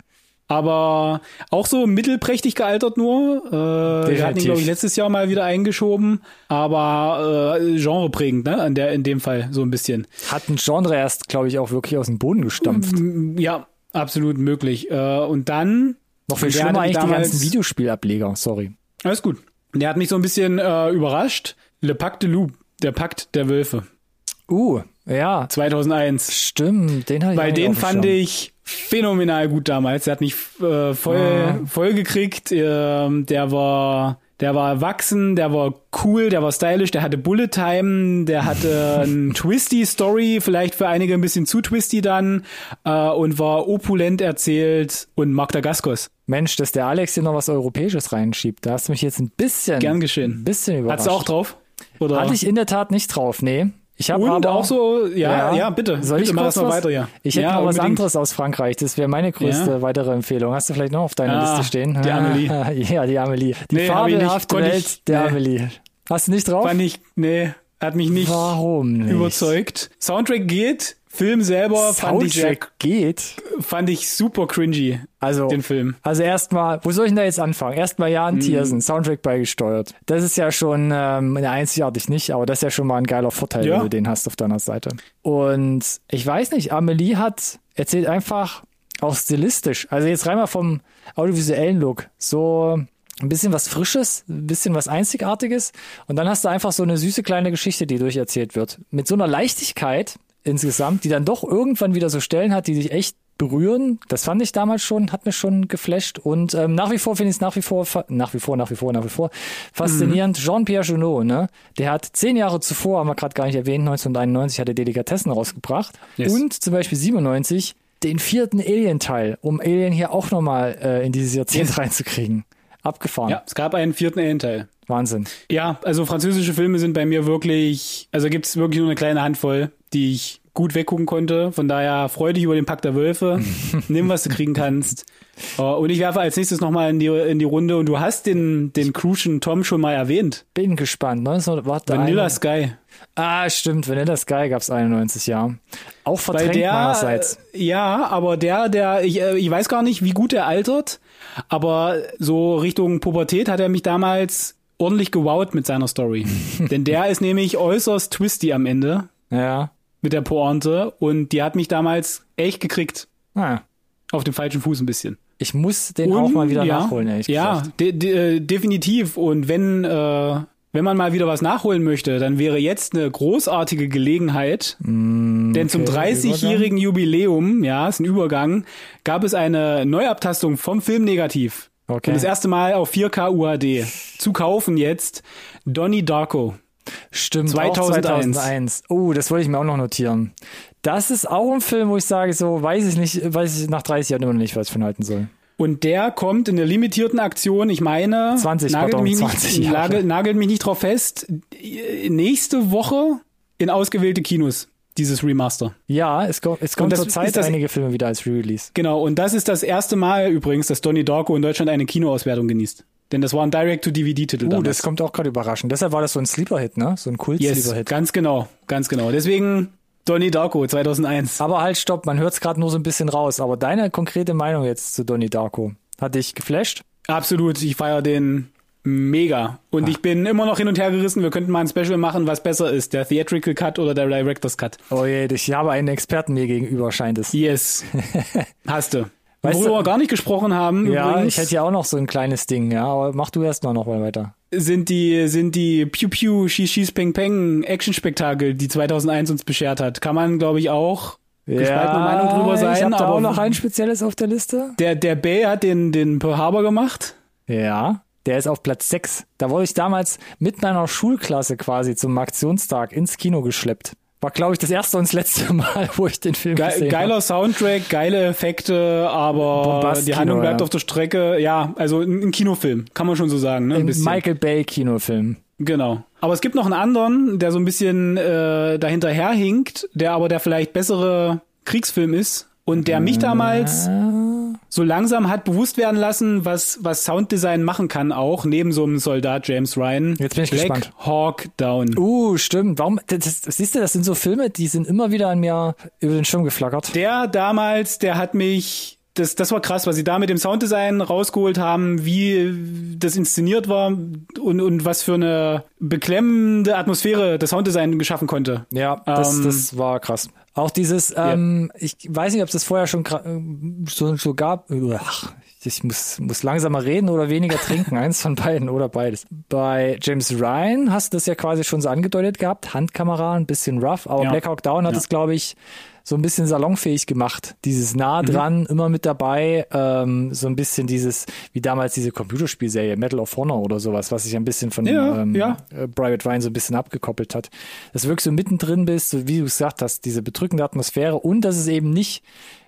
Aber auch so mittelprächtig gealtert nur. Äh, wir hatten ihn, glaube ich, letztes Jahr mal wieder eingeschoben. Aber äh, genreprägend, ne? An der, in dem Fall so ein bisschen. Hat ein Genre erst, glaube ich, auch wirklich aus dem Boden gestampft. Ja, absolut möglich. Äh, und dann Noch viel schlimmer eigentlich die damals- ganzen Videospielableger, sorry. Alles gut. Der hat mich so ein bisschen äh, überrascht. Le Pacte de Loup, der Pakt der Wölfe, Uh, ja, 2001. stimmt, den hatte ich nicht den fand ich phänomenal gut damals. Der hat mich äh, voll, Ah. voll gekriegt. Ähm, der war, der war erwachsen, der war cool, der war stylisch, der hatte Bullet Time, der hatte ein twisty Story, vielleicht für einige ein bisschen zu twisty dann, äh, und war opulent erzählt und Mark Dacascos. Mensch, dass der Alex hier noch was Europäisches reinschiebt. Da hast du mich jetzt ein bisschen, Gern geschehen. ein bisschen überrascht. Hat's auch drauf? Oder? Hatte ich in der Tat nicht drauf, nee. Ich habe aber auch so, ja, ja, bitte. Soll bitte ich kurz mal was? weiter, ja. Ich hätte ja, noch was anderes aus Frankreich. Das wäre meine größte Ja. weitere Empfehlung. Hast du vielleicht noch auf deiner Ah, Liste stehen? die Amelie. ja, die Amelie. Die Nee, fabelhafte Welt ich- der nee. Amelie. Hast du nicht drauf? Fand ich, nee, hat mich nicht Warum nicht? überzeugt. Soundtrack geht, Film selber fand ich, sehr, geht. fand ich super cringy, Also, den Film. also erstmal, wo soll ich denn da jetzt anfangen? Erstmal Jan Hm. Tiersen, Soundtrack beigesteuert. Das ist ja schon, ähm, einzigartig nicht, aber das ist ja schon mal ein geiler Vorteil, Ja. wenn du den hast auf deiner Seite. Und ich weiß nicht, Amelie hat, erzählt einfach auch stilistisch, also jetzt rein mal vom audiovisuellen Look, so ein bisschen was Frisches, ein bisschen was Einzigartiges und dann hast du einfach so eine süße kleine Geschichte, die durcherzählt wird. Mit so einer Leichtigkeit insgesamt, die dann doch irgendwann wieder so Stellen hat, die dich echt berühren. Das fand ich damals schon, hat mir schon geflasht und ähm, nach wie vor finde ich es nach wie vor, nach wie vor, nach wie vor, nach wie vor faszinierend. Mhm. Jean-Pierre Junot, ne? Der hat zehn Jahre zuvor, haben wir gerade gar nicht erwähnt, 1991 hat er Delikatessen rausgebracht Yes. und zum Beispiel 97 den vierten Alien-Teil, um Alien hier auch nochmal äh, in dieses Jahrzehnt reinzukriegen. Abgefahren. Ja, es gab einen vierten Alien-Teil. Wahnsinn. Ja, also französische Filme sind bei mir wirklich, also gibt's wirklich nur eine kleine Handvoll, die ich gut weggucken konnte. Von daher freu dich über den Pakt der Wölfe. Nimm, was du kriegen kannst. Äh, Und ich werfe als nächstes nochmal in die, in die Runde. Und du hast den, den Crucian Tom schon mal erwähnt. Bin gespannt. 19, warte, Vanilla eine- Sky. Ah, stimmt. Vanilla Sky gab's 91, ja. Auch verdrängt der, meinerseits. ja, aber der, der, ich, äh, ich weiß gar nicht, wie gut er altert, aber so Richtung Pubertät hat er mich damals ordentlich gewowt mit seiner Story. Denn der ist nämlich äußerst twisty am Ende Ja. mit der Pointe und die hat mich damals echt gekriegt. Ah, Auf dem falschen Fuß ein bisschen. ich muss den Und, auch mal wieder ja, nachholen, ehrlich Ja, gesagt. de, de, äh, definitiv. Und wenn, äh, wenn man mal wieder was nachholen möchte, dann wäre jetzt eine großartige Gelegenheit. denn zum Mm, okay, 30-jährigen Jubiläum, ja, ist ein Übergang, gab es eine Neuabtastung vom Film Negativ. Okay. Und das erste Mal auf 4K UHD. Zu kaufen jetzt Donnie Darko. Stimmt, 2001. Auch 2001. Oh, das wollte ich mir auch noch notieren. Das ist auch ein Film, wo ich sage, so weiß ich nicht, weiß ich nach 30 Jahren immer noch nicht, was ich von halten soll. Und der kommt in der limitierten Aktion, ich meine, 20, nagelt, pardon, mich 20 nicht, nagelt mich nicht drauf fest, nächste Woche in ausgewählte Kinos, dieses Remaster. Ja, es kommt, es kommt zurzeit einige Filme wieder als Re-Release. Genau, und das ist das erste Mal übrigens, dass Donnie Darko in Deutschland eine Kinoauswertung genießt. Denn das war ein Direct-to-DVD-Titel Uh, damals. das kommt auch gerade überraschend. Deshalb war das so ein Sleeper-Hit, ne? So ein yes, Kult-Sleeper-Hit. ganz genau, ganz genau. Deswegen Donnie Darko 2001. Aber halt, stopp, man hört es gerade nur so ein bisschen raus. Aber deine konkrete Meinung jetzt zu Donnie Darko? Hat dich geflasht? Absolut, ich feiere den mega. Und Ah. ich bin immer noch hin und her gerissen. Wir könnten mal ein Special machen, was besser ist, der Theatrical Cut oder der Director's Cut. Oh je, ich habe einen Experten mir gegenüber, scheint es. Yes. Hast du. Weißt Worüber wir gar nicht gesprochen haben, Ja, übrigens, ich hätte ja auch noch so ein kleines Ding, ja, aber mach du erst mal noch mal weiter. sind die, sind die Pew Pew, Schieß Schieß Peng Peng Action-Spektakel, die 2001 uns beschert hat. Kann man, glaube ich, auch gespaltener Meinung drüber ich sein. hab da aber auch noch ein spezielles auf der Liste. der, der Bay hat den, den Pearl Harbor gemacht. Ja, der ist auf Platz 6. Da wurde ich damals mit meiner Schulklasse quasi zum Aktionstag ins Kino geschleppt. War, glaube ich, das erste und das letzte Mal, wo ich den Film Ge gesehen geiler habe. Soundtrack, geile Effekte, aber die Handlung bleibt ja. auf der Strecke. Ja, also ein, Kinofilm, kann man schon so sagen. Ne? Ein Ein. Michael Bay Kinofilm. Genau. Aber es gibt noch einen anderen, der so ein bisschen äh, dahinterher hinkt, der aber der vielleicht bessere Kriegsfilm ist und der mich damals so langsam hat bewusst werden lassen, was was Sounddesign machen kann auch neben so einem Soldat James Ryan. Jetzt bin ich Black gespannt. Hawk Down. Uh, stimmt. Warum? Das, das, siehst du, das sind so Filme, die sind immer wieder an mir über den Schirm geflackert. Der damals, der hat mich das, das war krass, was sie da mit dem Sounddesign rausgeholt haben, wie das inszeniert war und, und was für eine beklemmende Atmosphäre das Sounddesign geschaffen konnte. Ja, das, Ähm, das war krass. Auch dieses, ähm, ich weiß nicht, ob es das vorher schon äh, so, so gab. Ach, ich muss, muss langsamer reden oder weniger trinken. Eins von beiden oder beides. Bei James Ryan hast du das ja quasi schon so angedeutet gehabt. Handkamera, ein bisschen rough. Aber Ja. Black Hawk Down hat Ja. es, glaube ich, so ein bisschen salonfähig gemacht. Dieses nah dran, immer mit dabei. Ähm, so ein bisschen dieses, wie damals diese Computerspielserie Medal of Honor oder sowas, was sich ein bisschen von Ja, ähm, ja. äh, Private Ryan so ein bisschen abgekoppelt hat. Dass du wirklich so mittendrin bist, so wie du gesagt hast, diese bedrückende Atmosphäre und dass es eben nicht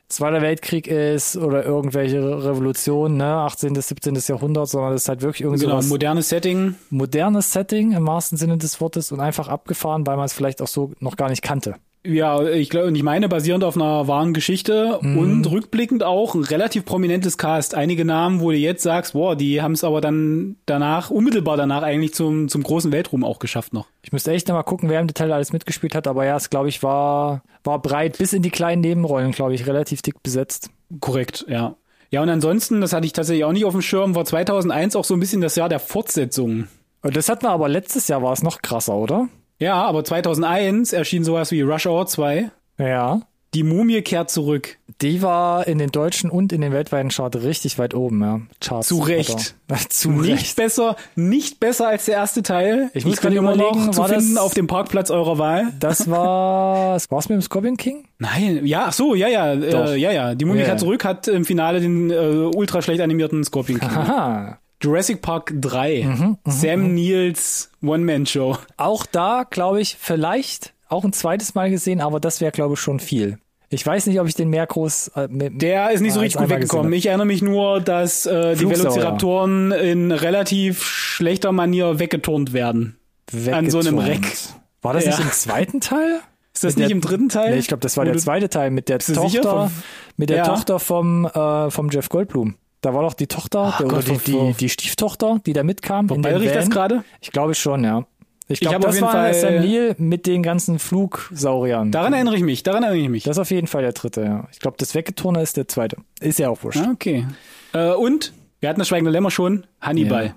Zweiter Weltkrieg ist oder irgendwelche Revolutionen, ne, 18. bis 17. Jahrhundert, sondern es ist halt wirklich irgendwie Genau, so modernes Setting. modernes Setting im wahrsten Sinne des Wortes und einfach abgefahren, weil man es vielleicht auch so noch gar nicht kannte. Ja, ich glaube, und ich meine, basierend auf einer wahren Geschichte Mhm. und rückblickend auch ein relativ prominentes Cast. Einige Namen, wo du jetzt sagst, boah, die haben es aber dann danach, unmittelbar danach eigentlich zum, zum großen Weltruhm auch geschafft noch. Ich müsste echt nochmal gucken, wer im Detail alles mitgespielt hat, aber ja, es glaube ich war, war breit bis in die kleinen Nebenrollen, glaube ich, relativ dick besetzt. Korrekt, ja. Ja, und ansonsten, das hatte ich tatsächlich auch nicht auf dem Schirm, war 2001 auch so ein bisschen das Jahr der Fortsetzung. Und das hatten wir aber letztes Jahr war es noch krasser, oder? Ja, aber 2001 erschien sowas wie Rush Hour 2. Ja. Die Mumie kehrt zurück. Die war in den deutschen und in den weltweiten Charts richtig weit oben, ja. Charts. Zu Recht. Zu Nicht Recht. besser, nicht besser als der erste Teil. Ich muss gerade immer noch zu war das- finden auf dem Parkplatz eurer Wahl. Das war, war's mit dem Scorpion King? Nein, ja, ach so, ja, ja, äh, ja, ja. Die Mumie Ja, kehrt zurück hat im Finale den äh, ultra schlecht animierten Scorpion King. Aha. Jurassic Park 3. Mhm, Sam Neils One-Man-Show. Auch da, glaube ich, vielleicht auch ein zweites Mal gesehen, aber das wäre, glaube ich, schon viel. Ich weiß nicht, ob ich den mehr groß. Äh, mit, Der ist nicht so richtig gut weggekommen. Ich erinnere mich nur, dass äh, die. Velociraptoren in relativ schlechter Manier weggeturnt werden. habe. an so einem Weggeturnt. Reck. War das Ja. nicht im zweiten Teil? Ist das Mit nicht der- im dritten Teil? Nee, ich glaube, das war der zweite Teil mit der Tochter? Vom- mit der Ja. Tochter vom, äh, vom Jeff Goldblum. Da war doch die Tochter, der, oder Gott, die, wo- die, die Stieftochter, die da mitkam. Wobei ich das gerade? Ich glaube schon, ja. Ich glaube, hab auf das jeden war Fall- Sam Neill mit den ganzen Flugsauriern. Daran erinnere ich mich, daran erinnere ich mich. Das ist auf jeden Fall der dritte, ja. Ich glaube, das Weggeturne ist der zweite. Ist ja auch wurscht. Ah, okay. Äh, und, wir hatten das Schweigende Lämmer schon, Hannibal. Ja.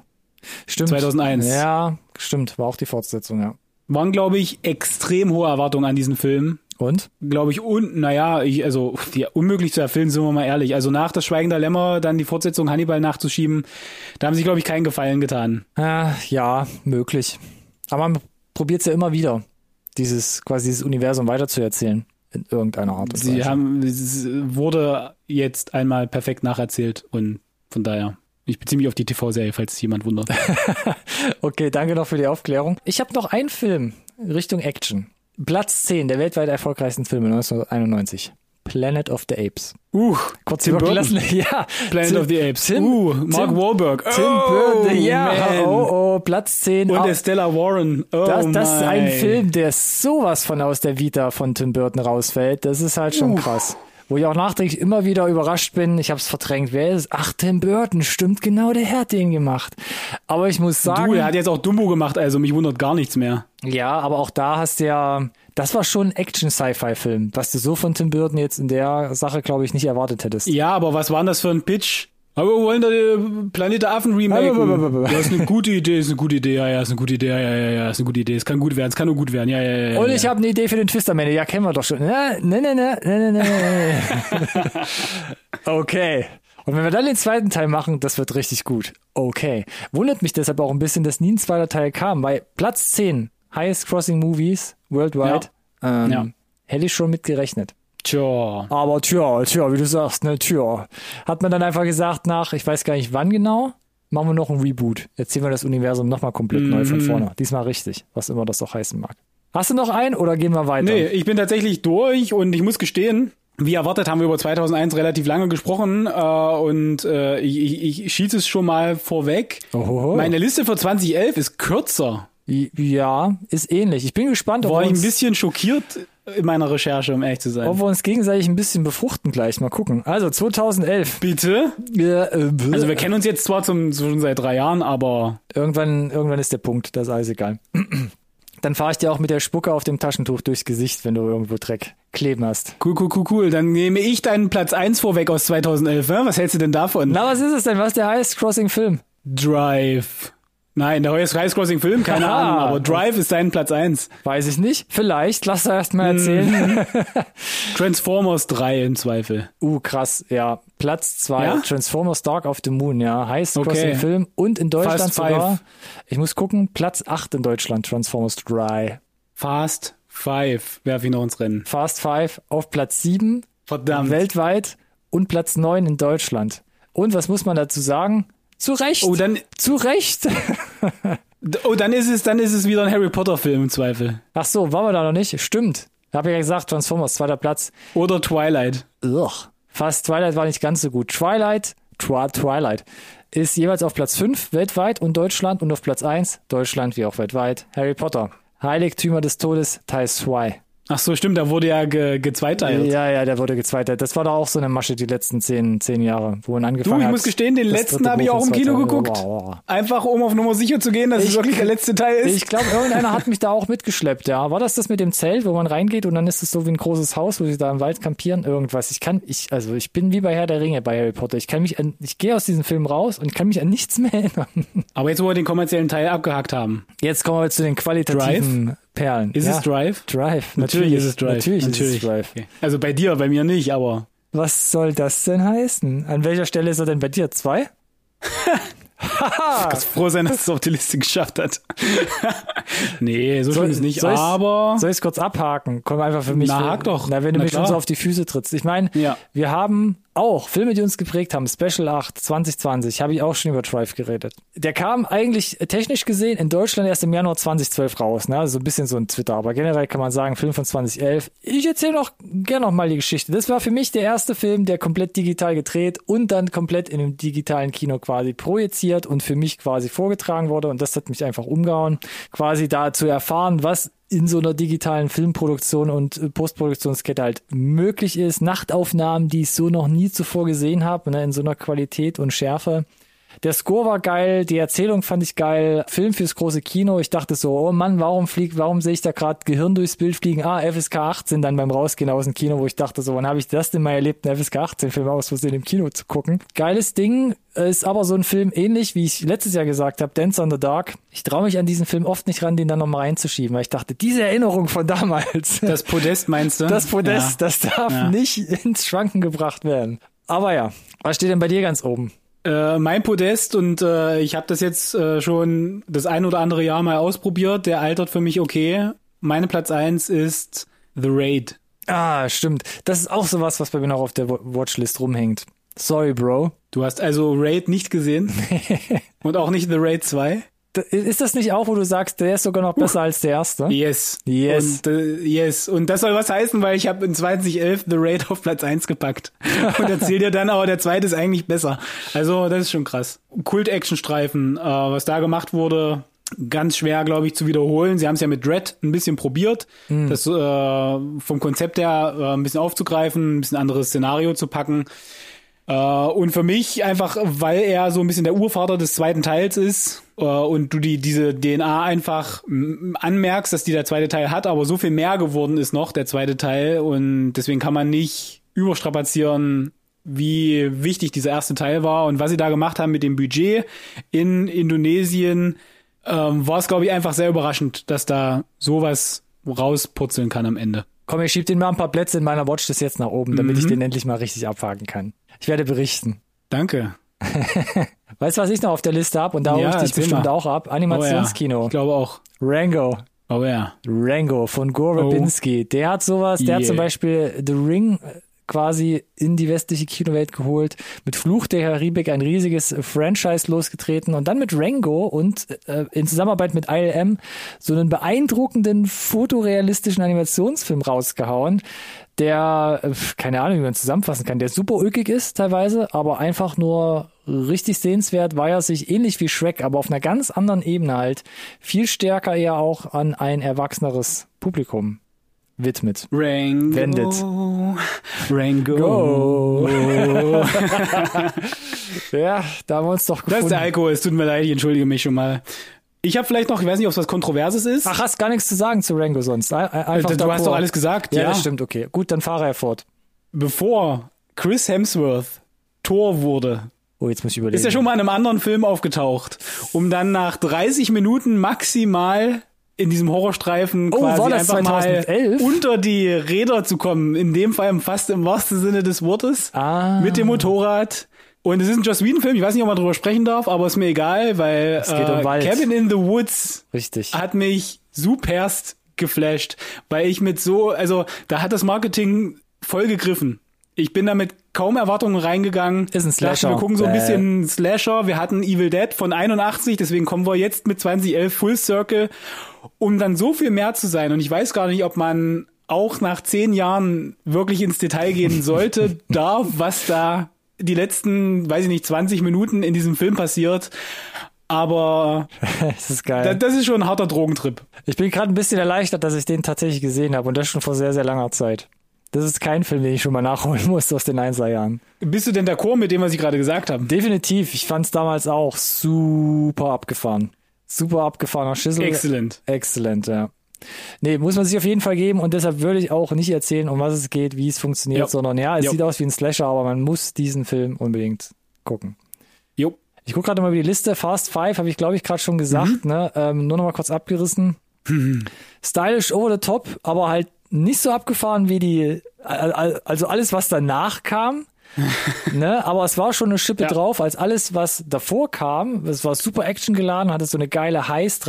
Stimmt. 2001. Ja, stimmt. War auch die Fortsetzung, ja. Waren, glaube ich, extrem hohe Erwartungen an diesen Film. Und? Glaube ich, und, naja, ich, also, die, unmöglich zu erfüllen, sind wir mal ehrlich. Also nach das Schweigen der Lämmer dann die Fortsetzung Hannibal nachzuschieben, da haben sie, glaube ich, keinen Gefallen getan. Äh, ja, möglich. Aber man probiert es ja immer wieder, dieses, quasi dieses Universum weiterzuerzählen. In irgendeiner Art und Sie Weise. haben, es wurde jetzt einmal perfekt nacherzählt und von daher, ich beziehe mich auf die TV-Serie, falls es jemand wundert. Okay, danke noch für die Aufklärung. Ich habe noch einen Film Richtung Action. Platz 10 der weltweit erfolgreichsten Filme 1991. Planet of the Apes. Uh, Kurz Tim. Ja. Planet Tim- of the Apes. Tim, uh, Mark Tim- Wahlberg. Tim oh, Burton, ja. man. Oh, oh, Platz 10. Und Au- Estella Warren. Oh, das, das ist ein. Film, der sowas von aus der Vita von Tim Burton rausfällt. Das ist halt schon Uh. krass. Wo ich auch nachträglich immer wieder überrascht bin. Ich habe es verdrängt. Wer ist? es? Ach, Tim Burton. Stimmt, genau, der hat den gemacht. Aber ich muss sagen, Du, er hat jetzt auch Dumbo gemacht, also mich wundert gar nichts mehr. ja, aber auch da hast du ja, das war schon ein Action-Sci-Fi-Film, was du so von Tim Burton jetzt in der Sache, glaube ich, nicht erwartet hättest. Ja, aber was war denn das für ein Pitch? Aber wir wollen da die Planet der Affen remaken. Das ist eine gute Idee, ist eine gute Idee, ja, ja, ist eine gute Idee, ja, ja, ja, ja, ist eine gute Idee. Es kann gut werden, es kann nur gut werden, ja, ja, ja. ja Und ja. ich habe eine Idee für den Twist am Ende. Ja, kennen wir doch schon. Ne, ne, ne, ne, ne, ne, ne. Okay. Und wenn wir dann den zweiten Teil machen, das wird richtig gut. Okay. Wundert mich deshalb auch ein bisschen, dass nie ein zweiter Teil kam, weil Platz 10 Highest Crossing Movies worldwide ähm, Ja. hätte ich schon mit gerechnet. Tja. Aber tja, tja, wie du sagst, ne, tja. Hat man dann einfach gesagt nach, ich weiß gar nicht wann genau, machen wir noch ein Reboot. Erzählen wir das Universum nochmal komplett neu von Mhm. vorne. Diesmal richtig, was immer das auch heißen mag. Hast du noch einen oder gehen wir weiter? Nee, ich bin tatsächlich durch und ich muss gestehen, wie erwartet haben wir über 2001 relativ lange gesprochen äh, und äh, ich, ich, ich schieße es schon mal vorweg. Ohoho. Meine Liste für 2011 ist kürzer. Ja, ist ähnlich. Ich bin gespannt, ob, War ich ein bisschen schockiert in meiner Recherche, um ehrlich zu sein. ob wir uns gegenseitig ein bisschen befruchten gleich. Mal gucken. Also 2011. Bitte? Ja, äh, Also wir kennen uns jetzt zwar zum, schon seit drei Jahren, aber irgendwann, irgendwann ist der Punkt. Das ist alles egal. Dann fahre ich dir auch mit der Spucke auf dem Taschentuch durchs Gesicht, wenn du irgendwo Dreck kleben hast. cool, cool, cool, cool. Dann nehme ich deinen Platz 1 vorweg aus 2011. Ne? Was hältst du denn davon? Na, was ist es denn? Was ist der Highest Crossing Film? Drive. Nein, der Highest Crossing Film, keine Aha. Ahnung, aber Drive ist dein Platz eins. Weiß ich nicht. Vielleicht. Lass da erst mal erzählen. Transformers 3 im Zweifel. uh, krass. Ja. Platz zwei. Ja? Transformers Dark of the Moon. Ja. Heißt Okay. Crossing Film. Und in Deutschland Fast sogar. five. Ich muss gucken. Platz acht in Deutschland. Transformers 3. Fast Five werf ich noch ins Rennen. Fast Five auf Platz sieben. Verdammt. Weltweit. Und Platz neun in Deutschland. Und was muss man dazu sagen? Zu Recht. Oh, dann, Zu Recht. oh, dann ist es, dann ist es wieder ein Harry Potter Film im Zweifel. Ach so, waren wir da noch nicht? Stimmt. Hab ich ja gesagt, Transformers, zweiter Platz. Oder Twilight. Ugh. Fast Twilight war nicht ganz so gut. Twilight, Twi Twilight, ist jeweils auf Platz 5 weltweit und Deutschland und auf Platz 1 Deutschland wie auch weltweit Harry Potter. Heiligtümer des Todes, Teil 2. Ach so, stimmt, da wurde ja ge gezweiteilt. Ja, ja, der wurde gezweitert. Das war doch auch so eine Masche die letzten zehn, zehn Jahre, wo man Du, angefangen ich hat. muss gestehen, den letzten habe ich auch im Kino geguckt. Wow. Einfach um auf Nummer sicher zu gehen, dass es Ich- wirklich der letzte Teil ist. Ich glaube, irgendeiner hat mich da auch mitgeschleppt, ja. War das das mit dem Zelt, wo man reingeht und dann ist es so wie ein großes Haus, wo sie da im Wald kampieren? Irgendwas. Ich kann, ich, also ich bin wie bei Herr der Ringe bei Harry Potter. Ich kann mich an, ich gehe aus diesem Film raus und kann mich an nichts mehr erinnern. Aber jetzt, wo wir den kommerziellen Teil abgehakt haben, Jetzt kommen wir zu den qualitativen Perlen. ist ja. es Drive? Drive? Natürlich ist es Drive. Natürlich, ist es Drive. Okay. Also bei dir, bei mir nicht, aber Was soll das denn heißen? An welcher Stelle ist er denn bei dir? Zwei? kannst froh sein, dass es auf die Liste geschafft hat. nee, so schlimm ist nicht, soll aber Soll ich es kurz abhaken? Komm einfach für mich. Na, hak doch. Na, wenn du Na mir schon klar. so auf die Füße trittst. Ich meine, Ja. wir haben auch Filme, die uns geprägt haben. Special 8 2020, habe ich auch schon über Drive geredet. Der kam eigentlich äh, technisch gesehen in Deutschland erst im Januar 2012 raus. Ne? Also so ein bisschen so ein Twitter. Aber generell kann man sagen, Film von 2011. Ich erzähle noch gerne noch mal die Geschichte. Das war für mich der erste Film, der komplett digital gedreht und dann komplett in einem digitalen Kino quasi projiziert und für mich quasi vorgetragen wurde. Und das hat mich einfach umgehauen. Quasi da zu erfahren, was in so einer digitalen Filmproduktion und äh, Postproduktionskette halt möglich ist. Nachtaufnahmen, die ich so noch nie zuvor gesehen habe, ne, in so einer Qualität und Schärfe. Der Score war geil, die Erzählung fand ich geil, Film fürs große Kino. Ich dachte so, oh Mann, warum fliegt, warum sehe ich da gerade Gehirn durchs Bild fliegen? Ah, FSK 18 dann beim Rausgehen aus dem Kino, wo ich dachte so, wann habe ich das denn mal erlebt, einen FSK 18 Film aus Versehen im Kino zu gucken? Geiles Ding, ist aber so ein Film ähnlich, wie ich letztes Jahr gesagt habe, Dance on the Dark. Ich traue mich an diesen Film oft nicht ran, den dann nochmal reinzuschieben, weil ich dachte, diese Erinnerung von damals, das Podest meinst du? das Podest, Ja. das darf Ja. nicht ins Schwanken gebracht werden. Aber ja, was steht denn bei dir ganz oben? Äh, mein Podest und äh, ich habe das jetzt äh, schon das ein oder andere Jahr mal ausprobiert. Der altert für mich okay. Meine Platz eins ist The Raid. Ah, stimmt. Das ist auch sowas, was bei mir noch auf der Wa- Watchlist rumhängt. Sorry, Bro. Du hast also Raid nicht gesehen und auch nicht The Raid 2. Ist das nicht auch, wo du sagst, der ist sogar noch besser als der erste? Yes. Yes. Und, äh, yes. Und das soll was heißen, weil ich habe in 2011 The Raid auf Platz 1 gepackt. Und erzähl dir dann, aber der zweite ist eigentlich besser. Also das ist schon krass. Kult-Action-Streifen, äh, was da gemacht wurde, ganz schwer, glaube ich, zu wiederholen. Sie haben es ja mit Dread ein bisschen probiert, das äh, vom Konzept her äh, ein bisschen aufzugreifen, ein bisschen anderes Szenario zu packen. Äh, und für mich einfach, weil er so ein bisschen der Urvater des zweiten Teils ist und du die diese DNA einfach anmerkst, dass die der zweite Teil hat, aber so viel mehr geworden ist noch der zweite Teil und deswegen kann man nicht überstrapazieren, wie wichtig dieser erste Teil war und was sie da gemacht haben mit dem Budget in Indonesien, ähm, war es glaube ich einfach sehr überraschend, dass da sowas rauspurzeln kann am Ende. Komm, ich schieb den mal ein paar Plätze in meiner Watchlist jetzt nach oben, damit ich den endlich mal richtig abhaken kann. Ich werde berichten. Danke. Weißt du, was ich noch auf der Liste habe? Und da Ja, hole ich dich bestimmt mal. auch ab. Oh ja. Animationskino. Ich glaube auch. Rango. Oh ja. Rango von Gore Oh. Verbinski. Der hat sowas, der hat Yeah. zum Beispiel The Ring äh, quasi in die westliche Kinowelt geholt, mit Fluch der Karibik ein riesiges Franchise losgetreten und dann mit Rango und äh, in Zusammenarbeit mit ILM so einen beeindruckenden fotorealistischen Animationsfilm rausgehauen, der, äh, keine Ahnung, wie man zusammenfassen kann, der super ökig ist teilweise, aber einfach nur richtig sehenswert, weil er sich ähnlich wie Shrek, aber auf einer ganz anderen Ebene halt viel stärker eher auch an ein erwachseneres Publikum widmet. Rango. Wendet. Rango. Go! ja, da haben wir uns doch Das gefunden. ist der Alkohol, es tut mir leid, ich entschuldige mich schon mal. Ich habe vielleicht noch, ich weiß nicht, ob es was Kontroverses ist. Ach, hast gar nichts zu sagen zu Rango sonst. Ein- ein- Einfach du hast d'accord. doch alles gesagt, Ja, ja. das stimmt, okay. Gut, dann fahre er fort. Bevor Chris Hemsworth Thor wurde, Oh, jetzt muss ich überlegen. Ist ja schon mal in einem anderen Film aufgetaucht, um dann nach 30 Minuten maximal in diesem Horrorstreifen Oh, quasi einfach 2011? mal unter die Räder zu kommen. In dem Fall fast im wahrsten Sinne des Wortes. Ah. Mit dem Motorrad. Und es ist ein Joss Whedon-Film. Ich weiß nicht, ob man darüber sprechen darf, aber ist mir egal, weil um äh, Wald. Cabin in the Woods Richtig. hat mich superst geflasht, weil ich mit so, also da hat das Marketing voll gegriffen. Ich bin da mit kaum Erwartungen reingegangen. Ist ein Slasher. Dachte, wir gucken so ein Äh. bisschen Slasher. Wir hatten Evil Dead von 81, deswegen kommen wir jetzt mit 2011 Full Circle, um dann so viel mehr zu sein. Und ich weiß gar nicht, ob man auch nach zehn Jahren wirklich ins Detail gehen sollte, darf, was da die letzten, weiß ich nicht, 20 Minuten in diesem Film passiert. Aber das ist geil. da, das ist schon ein harter Drogentrip. Ich bin gerade ein bisschen erleichtert, dass ich den tatsächlich gesehen habe und das schon vor sehr, sehr langer Zeit. Das ist kein Film, den ich schon mal nachholen muss aus den 1er Jahren. Bist du denn d'accord mit dem, was ich gerade gesagt habe? Definitiv. Ich fand es damals auch super abgefahren. Super abgefahrener Schissel. Excellent. Exzellent, ja. Nee, muss man sich auf jeden Fall geben und deshalb würde ich auch nicht erzählen, um was es geht, wie es funktioniert, Ja. sondern ja, es Ja. sieht aus wie ein Slasher, aber man muss diesen Film unbedingt gucken. Jo. Ich gucke gerade mal über die Liste. Fast Five habe ich, glaube ich, gerade schon gesagt. Mhm. Ne? Ähm, nur noch mal kurz abgerissen. Stylish over the top, aber halt nicht so abgefahren wie die, al- al- also alles, was danach kam. ne? Aber es war schon eine Schippe Ja. drauf, als alles, was davor kam. Es war super Action geladen, hatte so eine geile heiß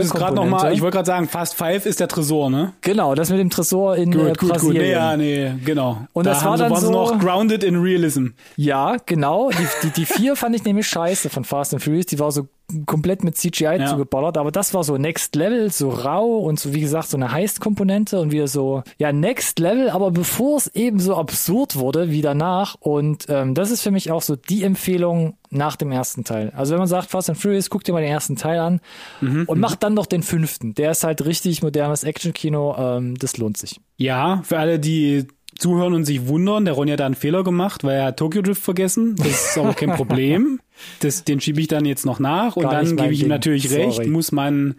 Ich es gerade noch mal, ich wollte gerade sagen, Fast Five ist der Tresor, ne? Genau, das mit dem Tresor in äh, Gut, gut, gut. Brasilien. Nee, ja, nee, genau. Und da das war dann so- noch grounded in realism. Ja, genau. Die, die, die vier fand ich nämlich scheiße von Fast and Furious. Die war so komplett mit CGI Ja. zugeballert, aber das war so Next Level, so rau und so, wie gesagt, so eine Heist-Komponente und wieder so, ja, Next Level, aber bevor es eben so absurd wurde wie danach. Und ähm, das ist für mich auch so die Empfehlung nach dem ersten Teil. Also wenn man sagt Fast and Furious, guck dir mal den ersten Teil an Mhm, und mach dann noch den fünften. Der ist halt richtig modernes Action-Kino, ähm, das lohnt sich. Ja, für alle, die zuhören und sich wundern, der Ron hat da einen Fehler gemacht, weil er hat Tokyo Drift vergessen. Das ist aber kein Problem. Das, den schiebe ich dann jetzt noch nach und Gar nicht dann gebe ich ihm natürlich Sorry. recht, muss man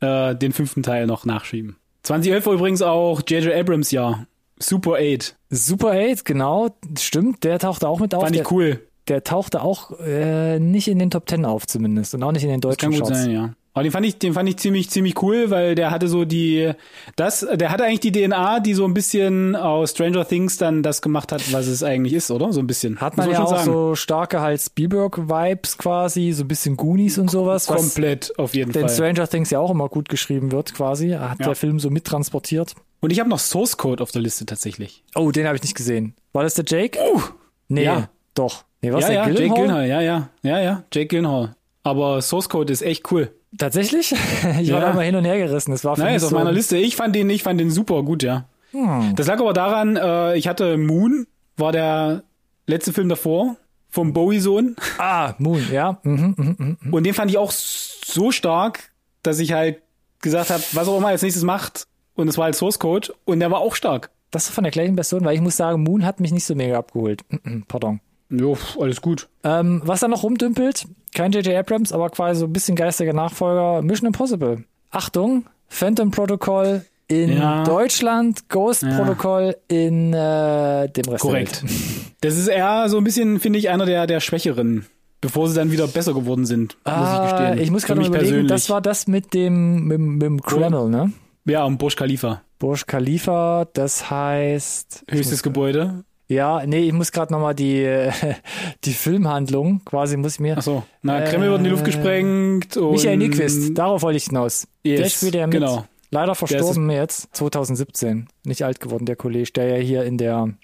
äh, den fünften Teil noch nachschieben. 2011 war übrigens auch J.J. Abrams Jahr. Super 8. Super 8, genau, stimmt, der tauchte auch mit auf. Fand der, ich cool. der tauchte auch äh, nicht in den Top Ten auf zumindest und auch nicht in den deutschen Kann gut Charts. sein, ja. Aber den fand ich, den fand ich ziemlich, ziemlich cool, weil der hatte so die, das, der hatte eigentlich die DNA, die so ein bisschen aus Stranger Things dann das gemacht hat, was es eigentlich ist, oder? So ein bisschen. Hat Muss man ja auch sagen. so starke halt Spielberg-Vibes quasi, so ein bisschen Goonies und sowas, was Komplett, auf jeden Fall. Stranger Things ja auch immer gut geschrieben wird quasi. Hat Ja. der Film so mittransportiert. Und ich habe noch Source Code auf der Liste tatsächlich. Oh, den habe ich nicht gesehen. War das der Jake? Uh, nee, ja. doch. Nee, was ja, der ja, Jake Gyllenhaal? Gyllenhaal, ja, ja, ja, ja, Jake Gyllenhaal. Aber Source Code ist echt cool. Tatsächlich? ich war Ja. da mal hin und her gerissen. Das war für Nein, ist auf so, meiner Liste. Ich fand den, ich fand den super gut, ja. Hm. Das lag aber daran, äh, ich hatte Moon, war der letzte Film davor, vom Bowie-Sohn. Ah, Moon, ja. Mhm, mhm, mhm. Und den fand ich auch so stark, dass ich halt gesagt habe, was auch immer er als nächstes macht. Und es war halt Source Code. Und der war auch stark. Das ist von der gleichen Person, weil ich muss sagen, Moon hat mich nicht so mega abgeholt. Pardon. Jo, alles gut. Ähm, was da noch rumdümpelt, kein J.J. Abrams, aber quasi so ein bisschen geistiger Nachfolger, Mission Impossible. Achtung, Phantom Protocol in Ja. Deutschland, Ghost Ja. Protocol in äh, dem Rest Korrekt. der Welt. Das ist eher so ein bisschen, finde ich, einer der, der Schwächeren. Bevor sie dann wieder besser geworden sind, muss ich Ah, gestehen. ich muss Für gerade überlegen, persönlich. das war das mit dem, mit, dem- mit dem Kreml, ne? Ja, um Burj Khalifa. Burj Khalifa, das heißt... Höchstes Gebäude. Ja, nee, ich muss gerade nochmal die, äh, die Filmhandlung, quasi muss ich mir... Ach so. Na, Kreml wird in die Luft Äh, gesprengt und... Michael Nyquist, darauf wollte ich hinaus. der Yes, spielt ja mit. genau. Leider verstorben jetzt, 2017. Nicht alt geworden, der Kollege, der ja hier in der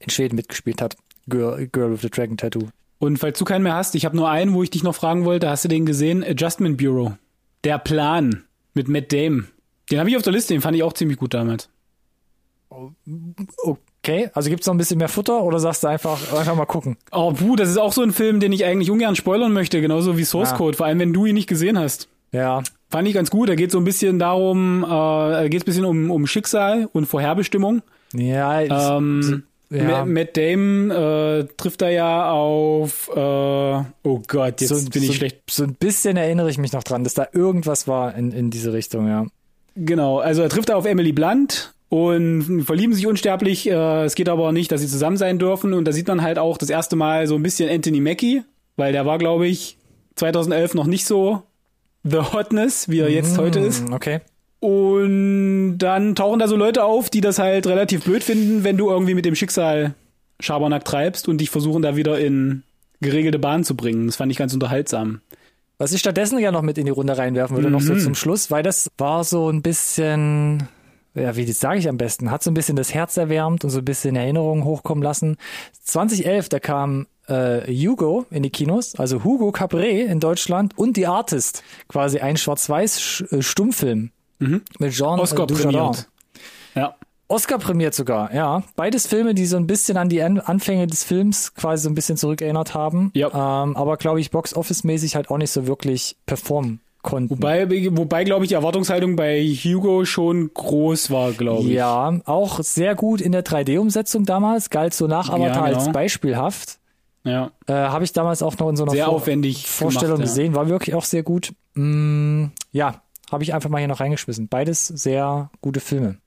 in Schweden mitgespielt hat. Girl, Girl with the Dragon Tattoo. Und falls du keinen mehr hast, ich habe nur einen, wo ich dich noch fragen wollte, hast du den gesehen? Adjustment Bureau. Der Plan mit Matt Damon. Den habe ich auf der Liste, den fand ich auch ziemlich gut damals. Okay, also gibt's noch ein bisschen mehr Futter oder sagst du einfach, einfach mal gucken? Oh, puh, das ist auch so ein Film, den ich eigentlich ungern spoilern möchte, genauso wie Source Ah. Code, vor allem wenn du ihn nicht gesehen hast. Ja, Fand ich ganz gut. Da geht so ein bisschen darum, äh, da geht es ein bisschen um, um Schicksal und Vorherbestimmung. ja, Ähm, ja. Ma- Matt Damon äh, trifft da ja auf, äh, oh Gott, jetzt so, bin ich so, schlecht. So ein bisschen erinnere ich mich noch dran, dass da irgendwas war in, in diese Richtung, ja. Genau, also er trifft da auf Emily Blunt und verlieben sich unsterblich. Äh, es geht aber nicht, dass sie zusammen sein dürfen. Und da sieht man halt auch das erste Mal so ein bisschen Anthony Mackie weil der war, glaube ich, 2011 noch nicht so the hotness, wie er jetzt heute ist. Mm, Okay. Und dann tauchen da so Leute auf, die das halt relativ blöd finden, wenn du irgendwie mit dem Schicksal Schabernack treibst und dich versuchen da wieder in geregelte Bahnen zu bringen. Das fand ich ganz unterhaltsam. Was ich stattdessen ja noch mit in die Runde reinwerfen würde, noch so Mhm. zum Schluss, weil das war so ein bisschen, ja, wie sage ich am besten, hat so ein bisschen das Herz erwärmt und so ein bisschen Erinnerungen hochkommen lassen. 2011, da kam äh, Hugo in die Kinos, also Hugo Cabré in Deutschland und The Artist, quasi ein Schwarz-Weiß-Stummfilm mit Jean Mhm. Oscar prämiert. Ja. Oscar prämiert sogar, ja. Beides Filme, die so ein bisschen an die An Anfänge des Films quasi so ein bisschen zurückerinnert haben. Ja. Ähm, aber glaube ich, Box-Office-mäßig halt auch nicht so wirklich performen konnten. Wobei, wobei glaube ich, die Erwartungshaltung bei Hugo schon groß war, glaube ich. ja, auch sehr gut in der 3D-Umsetzung damals, galt so nach Avatar genau. als beispielhaft. Ja. Äh, Habe ich damals auch noch in so einer Sehr Vor aufwendig Vorstellung gemacht, ja. gesehen, war wirklich auch sehr gut. Mm, ja, habe ich einfach mal hier noch reingeschmissen. Beides sehr gute Filme.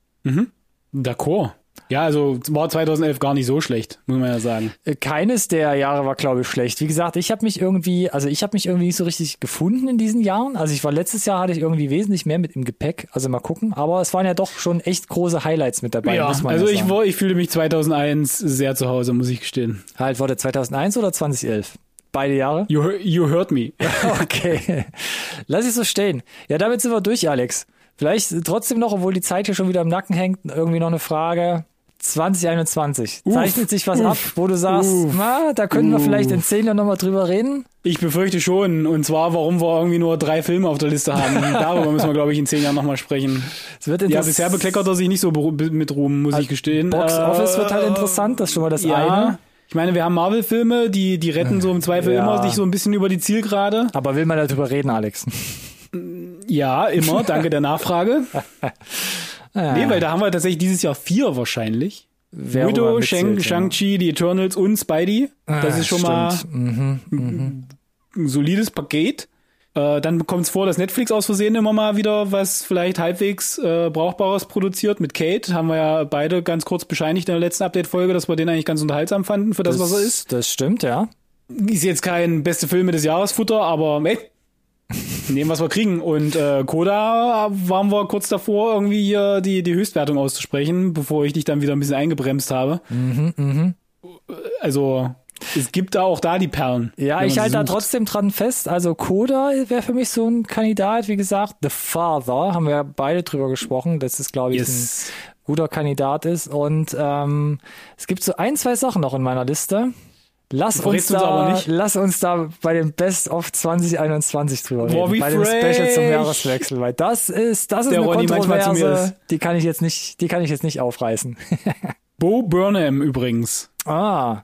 D'accord. Ja, also war 2011 gar nicht so schlecht, muss man ja sagen. Äh, Keines der Jahre war, glaube ich, schlecht. Wie gesagt, ich habe mich irgendwie, also ich habe mich irgendwie nicht so richtig gefunden in diesen Jahren. Also ich war letztes Jahr hatte ich irgendwie wesentlich mehr mit im Gepäck. Also mal gucken. Aber es waren ja doch schon echt große Highlights mit dabei. ja, muss man also ja ich, sagen. war, ich fühlte mich 2001 sehr zu Hause, muss ich gestehen. Halt, wurde 2001 oder 2011? Beide Jahre? You, you heard me. Okay. Lass ich so stehen. Ja, damit sind wir durch, Alex. Vielleicht trotzdem noch, obwohl die Zeit hier schon wieder im Nacken hängt, irgendwie noch eine Frage. 2021. Uff, Zeichnet sich was uff, ab, wo du sagst, uff, na, da können wir vielleicht in zehn Jahren nochmal drüber reden? Ich befürchte schon. Und zwar, warum wir irgendwie nur drei Filme auf der Liste haben. Darüber müssen wir, glaube ich, in zehn Jahren nochmal sprechen. Es wird Ja, bisher bekleckert er sich nicht so mit Ruhm, muss ich gestehen. Box Office Äh, wird halt interessant, das ist schon mal das ja. eine. Ich meine, wir haben Marvel-Filme, die, die retten so im Zweifel Ja. immer sich so ein bisschen über die Zielgerade. Aber will man darüber reden, Alex? Ja, immer. Danke der Nachfrage. Ja. Nee, weil da haben wir tatsächlich dieses Jahr vier wahrscheinlich. Wer Widow, rüber Shang. Shang-Chi, die Eternals und Spidey. Das Ah, ist schon stimmt. Mhm. mal ein solides Paket. Äh, dann kommt es vor, dass Netflix aus Versehen immer mal wieder was vielleicht halbwegs äh, Brauchbares produziert. Mit Kate haben wir ja beide ganz kurz bescheinigt in der letzten Update-Folge, dass wir den eigentlich ganz unterhaltsam fanden für das, was er ist. Das stimmt, ja. Ist jetzt kein beste Filme des Jahresfutter, aber ey, nehmen, was wir kriegen. Und äh, Koda waren wir kurz davor, irgendwie hier die, die Höchstwertung auszusprechen, bevor ich dich dann wieder ein bisschen eingebremst habe. Mhm, Also es gibt da auch da die Perlen. Ja, ich halte da trotzdem dran fest. Also Coda wäre für mich so ein Kandidat. Wie gesagt, The Father, haben wir beide drüber gesprochen. Das ist, glaube ich, Yes. ein guter Kandidat ist. Und ähm, es gibt so ein, zwei Sachen noch in meiner Liste. Lass uns, uns da, nicht. lass uns da bei dem Best of 2021 drüber Boah, reden. Bei dem Special zum fresh. Jahreswechsel, weil das ist, das ist Der eine Ronny Kontroverse, ist. die kann ich jetzt nicht, die kann ich jetzt nicht aufreißen. Bo Burnham übrigens. ah,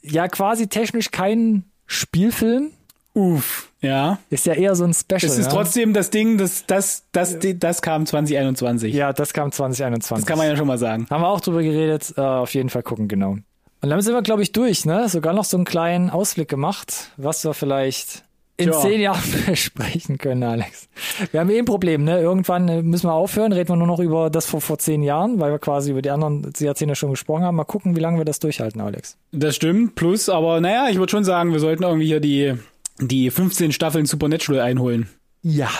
ja, quasi technisch kein Spielfilm, Uff. Ja. ist ja eher so ein Special. Es ist ne? trotzdem das Ding, das, das, das, das kam 2021. Ja, das kam 2021. Das kann man ja schon mal sagen. Haben wir auch drüber geredet, äh, auf jeden Fall gucken, genau. Und damit sind wir, glaube ich, durch, ne? Sogar noch so einen kleinen Ausblick gemacht, was wir vielleicht in Tja. zehn Jahren besprechen können, Alex. Wir haben eh ein Problem, ne? Irgendwann äh, müssen wir aufhören, reden wir nur noch über das vor, vor zehn Jahren, weil wir quasi über die anderen Jahrzehnte schon gesprochen haben. Mal gucken, wie lange wir das durchhalten, Alex. Das stimmt. Plus, aber naja, ich würde schon sagen, wir sollten irgendwie hier die, die 15 Staffeln Supernatural einholen. Ja.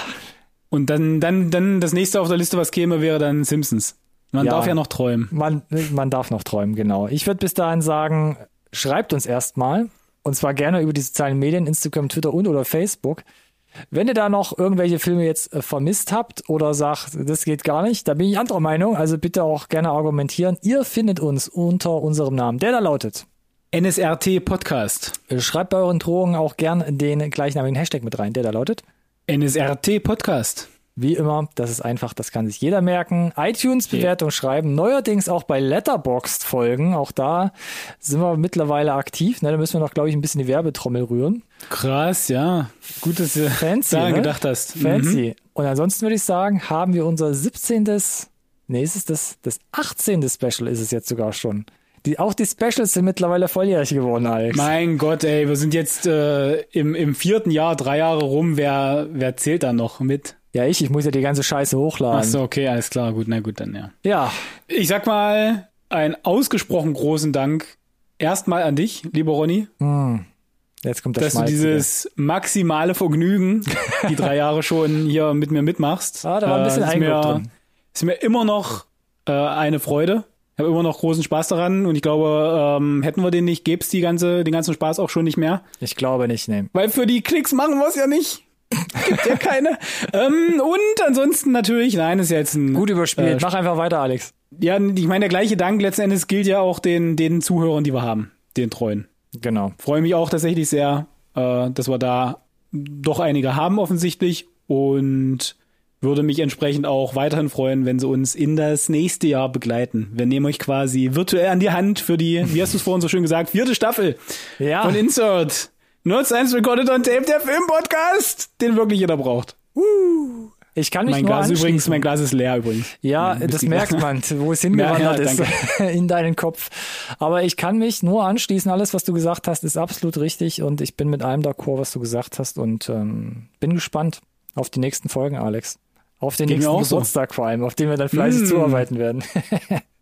Und dann, dann, dann das nächste auf der Liste, was käme, wäre dann Simpsons. Man Ja. darf ja noch träumen. Man, man darf noch träumen, genau. Ich würde bis dahin sagen, schreibt uns erstmal. Und zwar gerne über die sozialen Medien, Instagram, Twitter und oder Facebook. Wenn ihr da noch irgendwelche Filme jetzt äh, vermisst habt oder sagt, das geht gar nicht, da bin ich anderer Meinung. Also bitte auch gerne argumentieren. Ihr findet uns unter unserem Namen, der da lautet. NSRT Podcast. Schreibt bei euren Drohungen auch gern den gleichnamigen Hashtag mit rein, der da lautet. NSRT Podcast. Wie immer, das ist einfach, das kann sich jeder merken. iTunes-Bewertung schreiben, neuerdings auch bei Letterboxd folgen. Auch da sind wir mittlerweile aktiv. Ne, da müssen wir noch, glaube ich, ein bisschen die Werbetrommel rühren. Krass, ja. Gut, dass du Fancy, daran ne? gedacht hast. Mhm. Fancy. Und ansonsten würde ich sagen, haben wir unser 17. Nee, ist es das, das 18. Special ist es jetzt sogar schon. Die, auch die Specials sind mittlerweile volljährig geworden, Alex. Mein Gott, ey, wir sind jetzt äh, im, im vierten Jahr, drei Jahre rum. Wer, wer zählt da noch mit? Ja, ich, ich muss ja die ganze Scheiße hochladen. Ach so, okay, alles klar, gut, na gut, dann ja. Ja, Ich sag mal, einen ausgesprochen großen Dank erstmal an dich, lieber Ronny. Jetzt kommt der dass du Schmalzige. dieses maximale Vergnügen, die drei Jahre schon hier mit mir mitmachst. Ah, da war ein bisschen äh, ist, mir, drin. ist mir immer noch äh, eine Freude. Ich habe immer noch großen Spaß daran und ich glaube, ähm, hätten wir den nicht, gäbe es die ganze, den ganzen Spaß auch schon nicht mehr. Ich glaube nicht, nee. Weil für die Klicks machen wir es ja nicht. Gibt ja keine. ähm, und ansonsten natürlich, nein, ist ja jetzt ein Gut überspielt. Äh, Mach einfach weiter, Alex. ja, ich meine, der gleiche Dank letzten Endes gilt ja auch den, den Zuhörern, die wir haben, den treuen. Genau. Freue mich auch tatsächlich sehr, äh, dass wir da doch einige haben offensichtlich und würde mich entsprechend auch weiterhin freuen, wenn sie uns in das nächste Jahr begleiten. Wir nehmen euch quasi virtuell an die Hand für die, wie hast du es vorhin so schön gesagt, vierte Staffel Ja. von Insert. Nerds 1 Recorded on Tape, der Filmpodcast, den wirklich jeder braucht. Ich kann mich Mein nur Glas übrigens, mein Glas ist leer übrigens. Ja, Mein das merkt man, wo es hingewandert Ja, ja, ist in deinen Kopf. Aber ich kann mich nur anschließen. Alles, was du gesagt hast, ist absolut richtig und ich bin mit allem d'accord, was du gesagt hast und ähm, bin gespannt auf die nächsten Folgen, Alex. Auf den Geht nächsten auch so. Geburtstag vor allem, auf den wir dann fleißig Mm. zuarbeiten werden.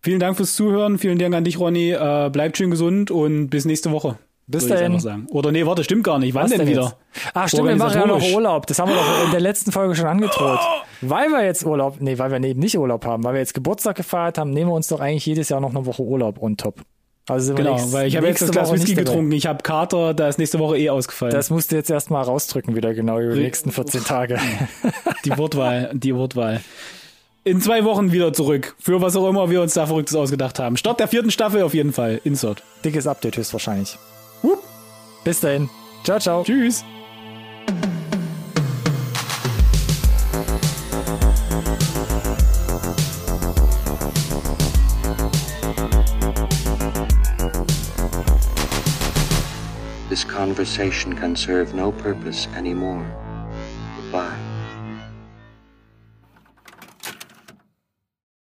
Vielen Dank fürs Zuhören, vielen Dank an dich, Ronny. Äh, bleibt schön gesund und bis nächste Woche. Bis dahin. Oder nee, warte, stimmt gar nicht. Wann Was denn denn wieder? jetzt? Ach stimmt, wir machen ja noch. Urlaub. Das haben wir doch in der letzten Folge schon angedroht. Weil wir jetzt Urlaub, nee, weil wir eben nicht Urlaub haben, weil wir jetzt Geburtstag gefeiert haben, nehmen wir uns doch eigentlich jedes Jahr noch eine Woche Urlaub on top. Also sind wir Genau, nächst- weil ich habe jetzt das Glas Whisky getrunken. Ich habe Kater, da ist nächste Woche eh ausgefallen. Das musst du jetzt erstmal rausdrücken wieder, genau, über die nächsten 14 Tage. die Wortwahl, die Wortwahl. In zwei Wochen wieder zurück. Für was auch immer wir uns da Verrücktes ausgedacht haben. Start der vierten Staffel auf jeden Fall. Insert. Dickes Update höchstwahrscheinlich. Bis dahin. Ciao, ciao. Tschüss. This conversation can serve no purpose anymore.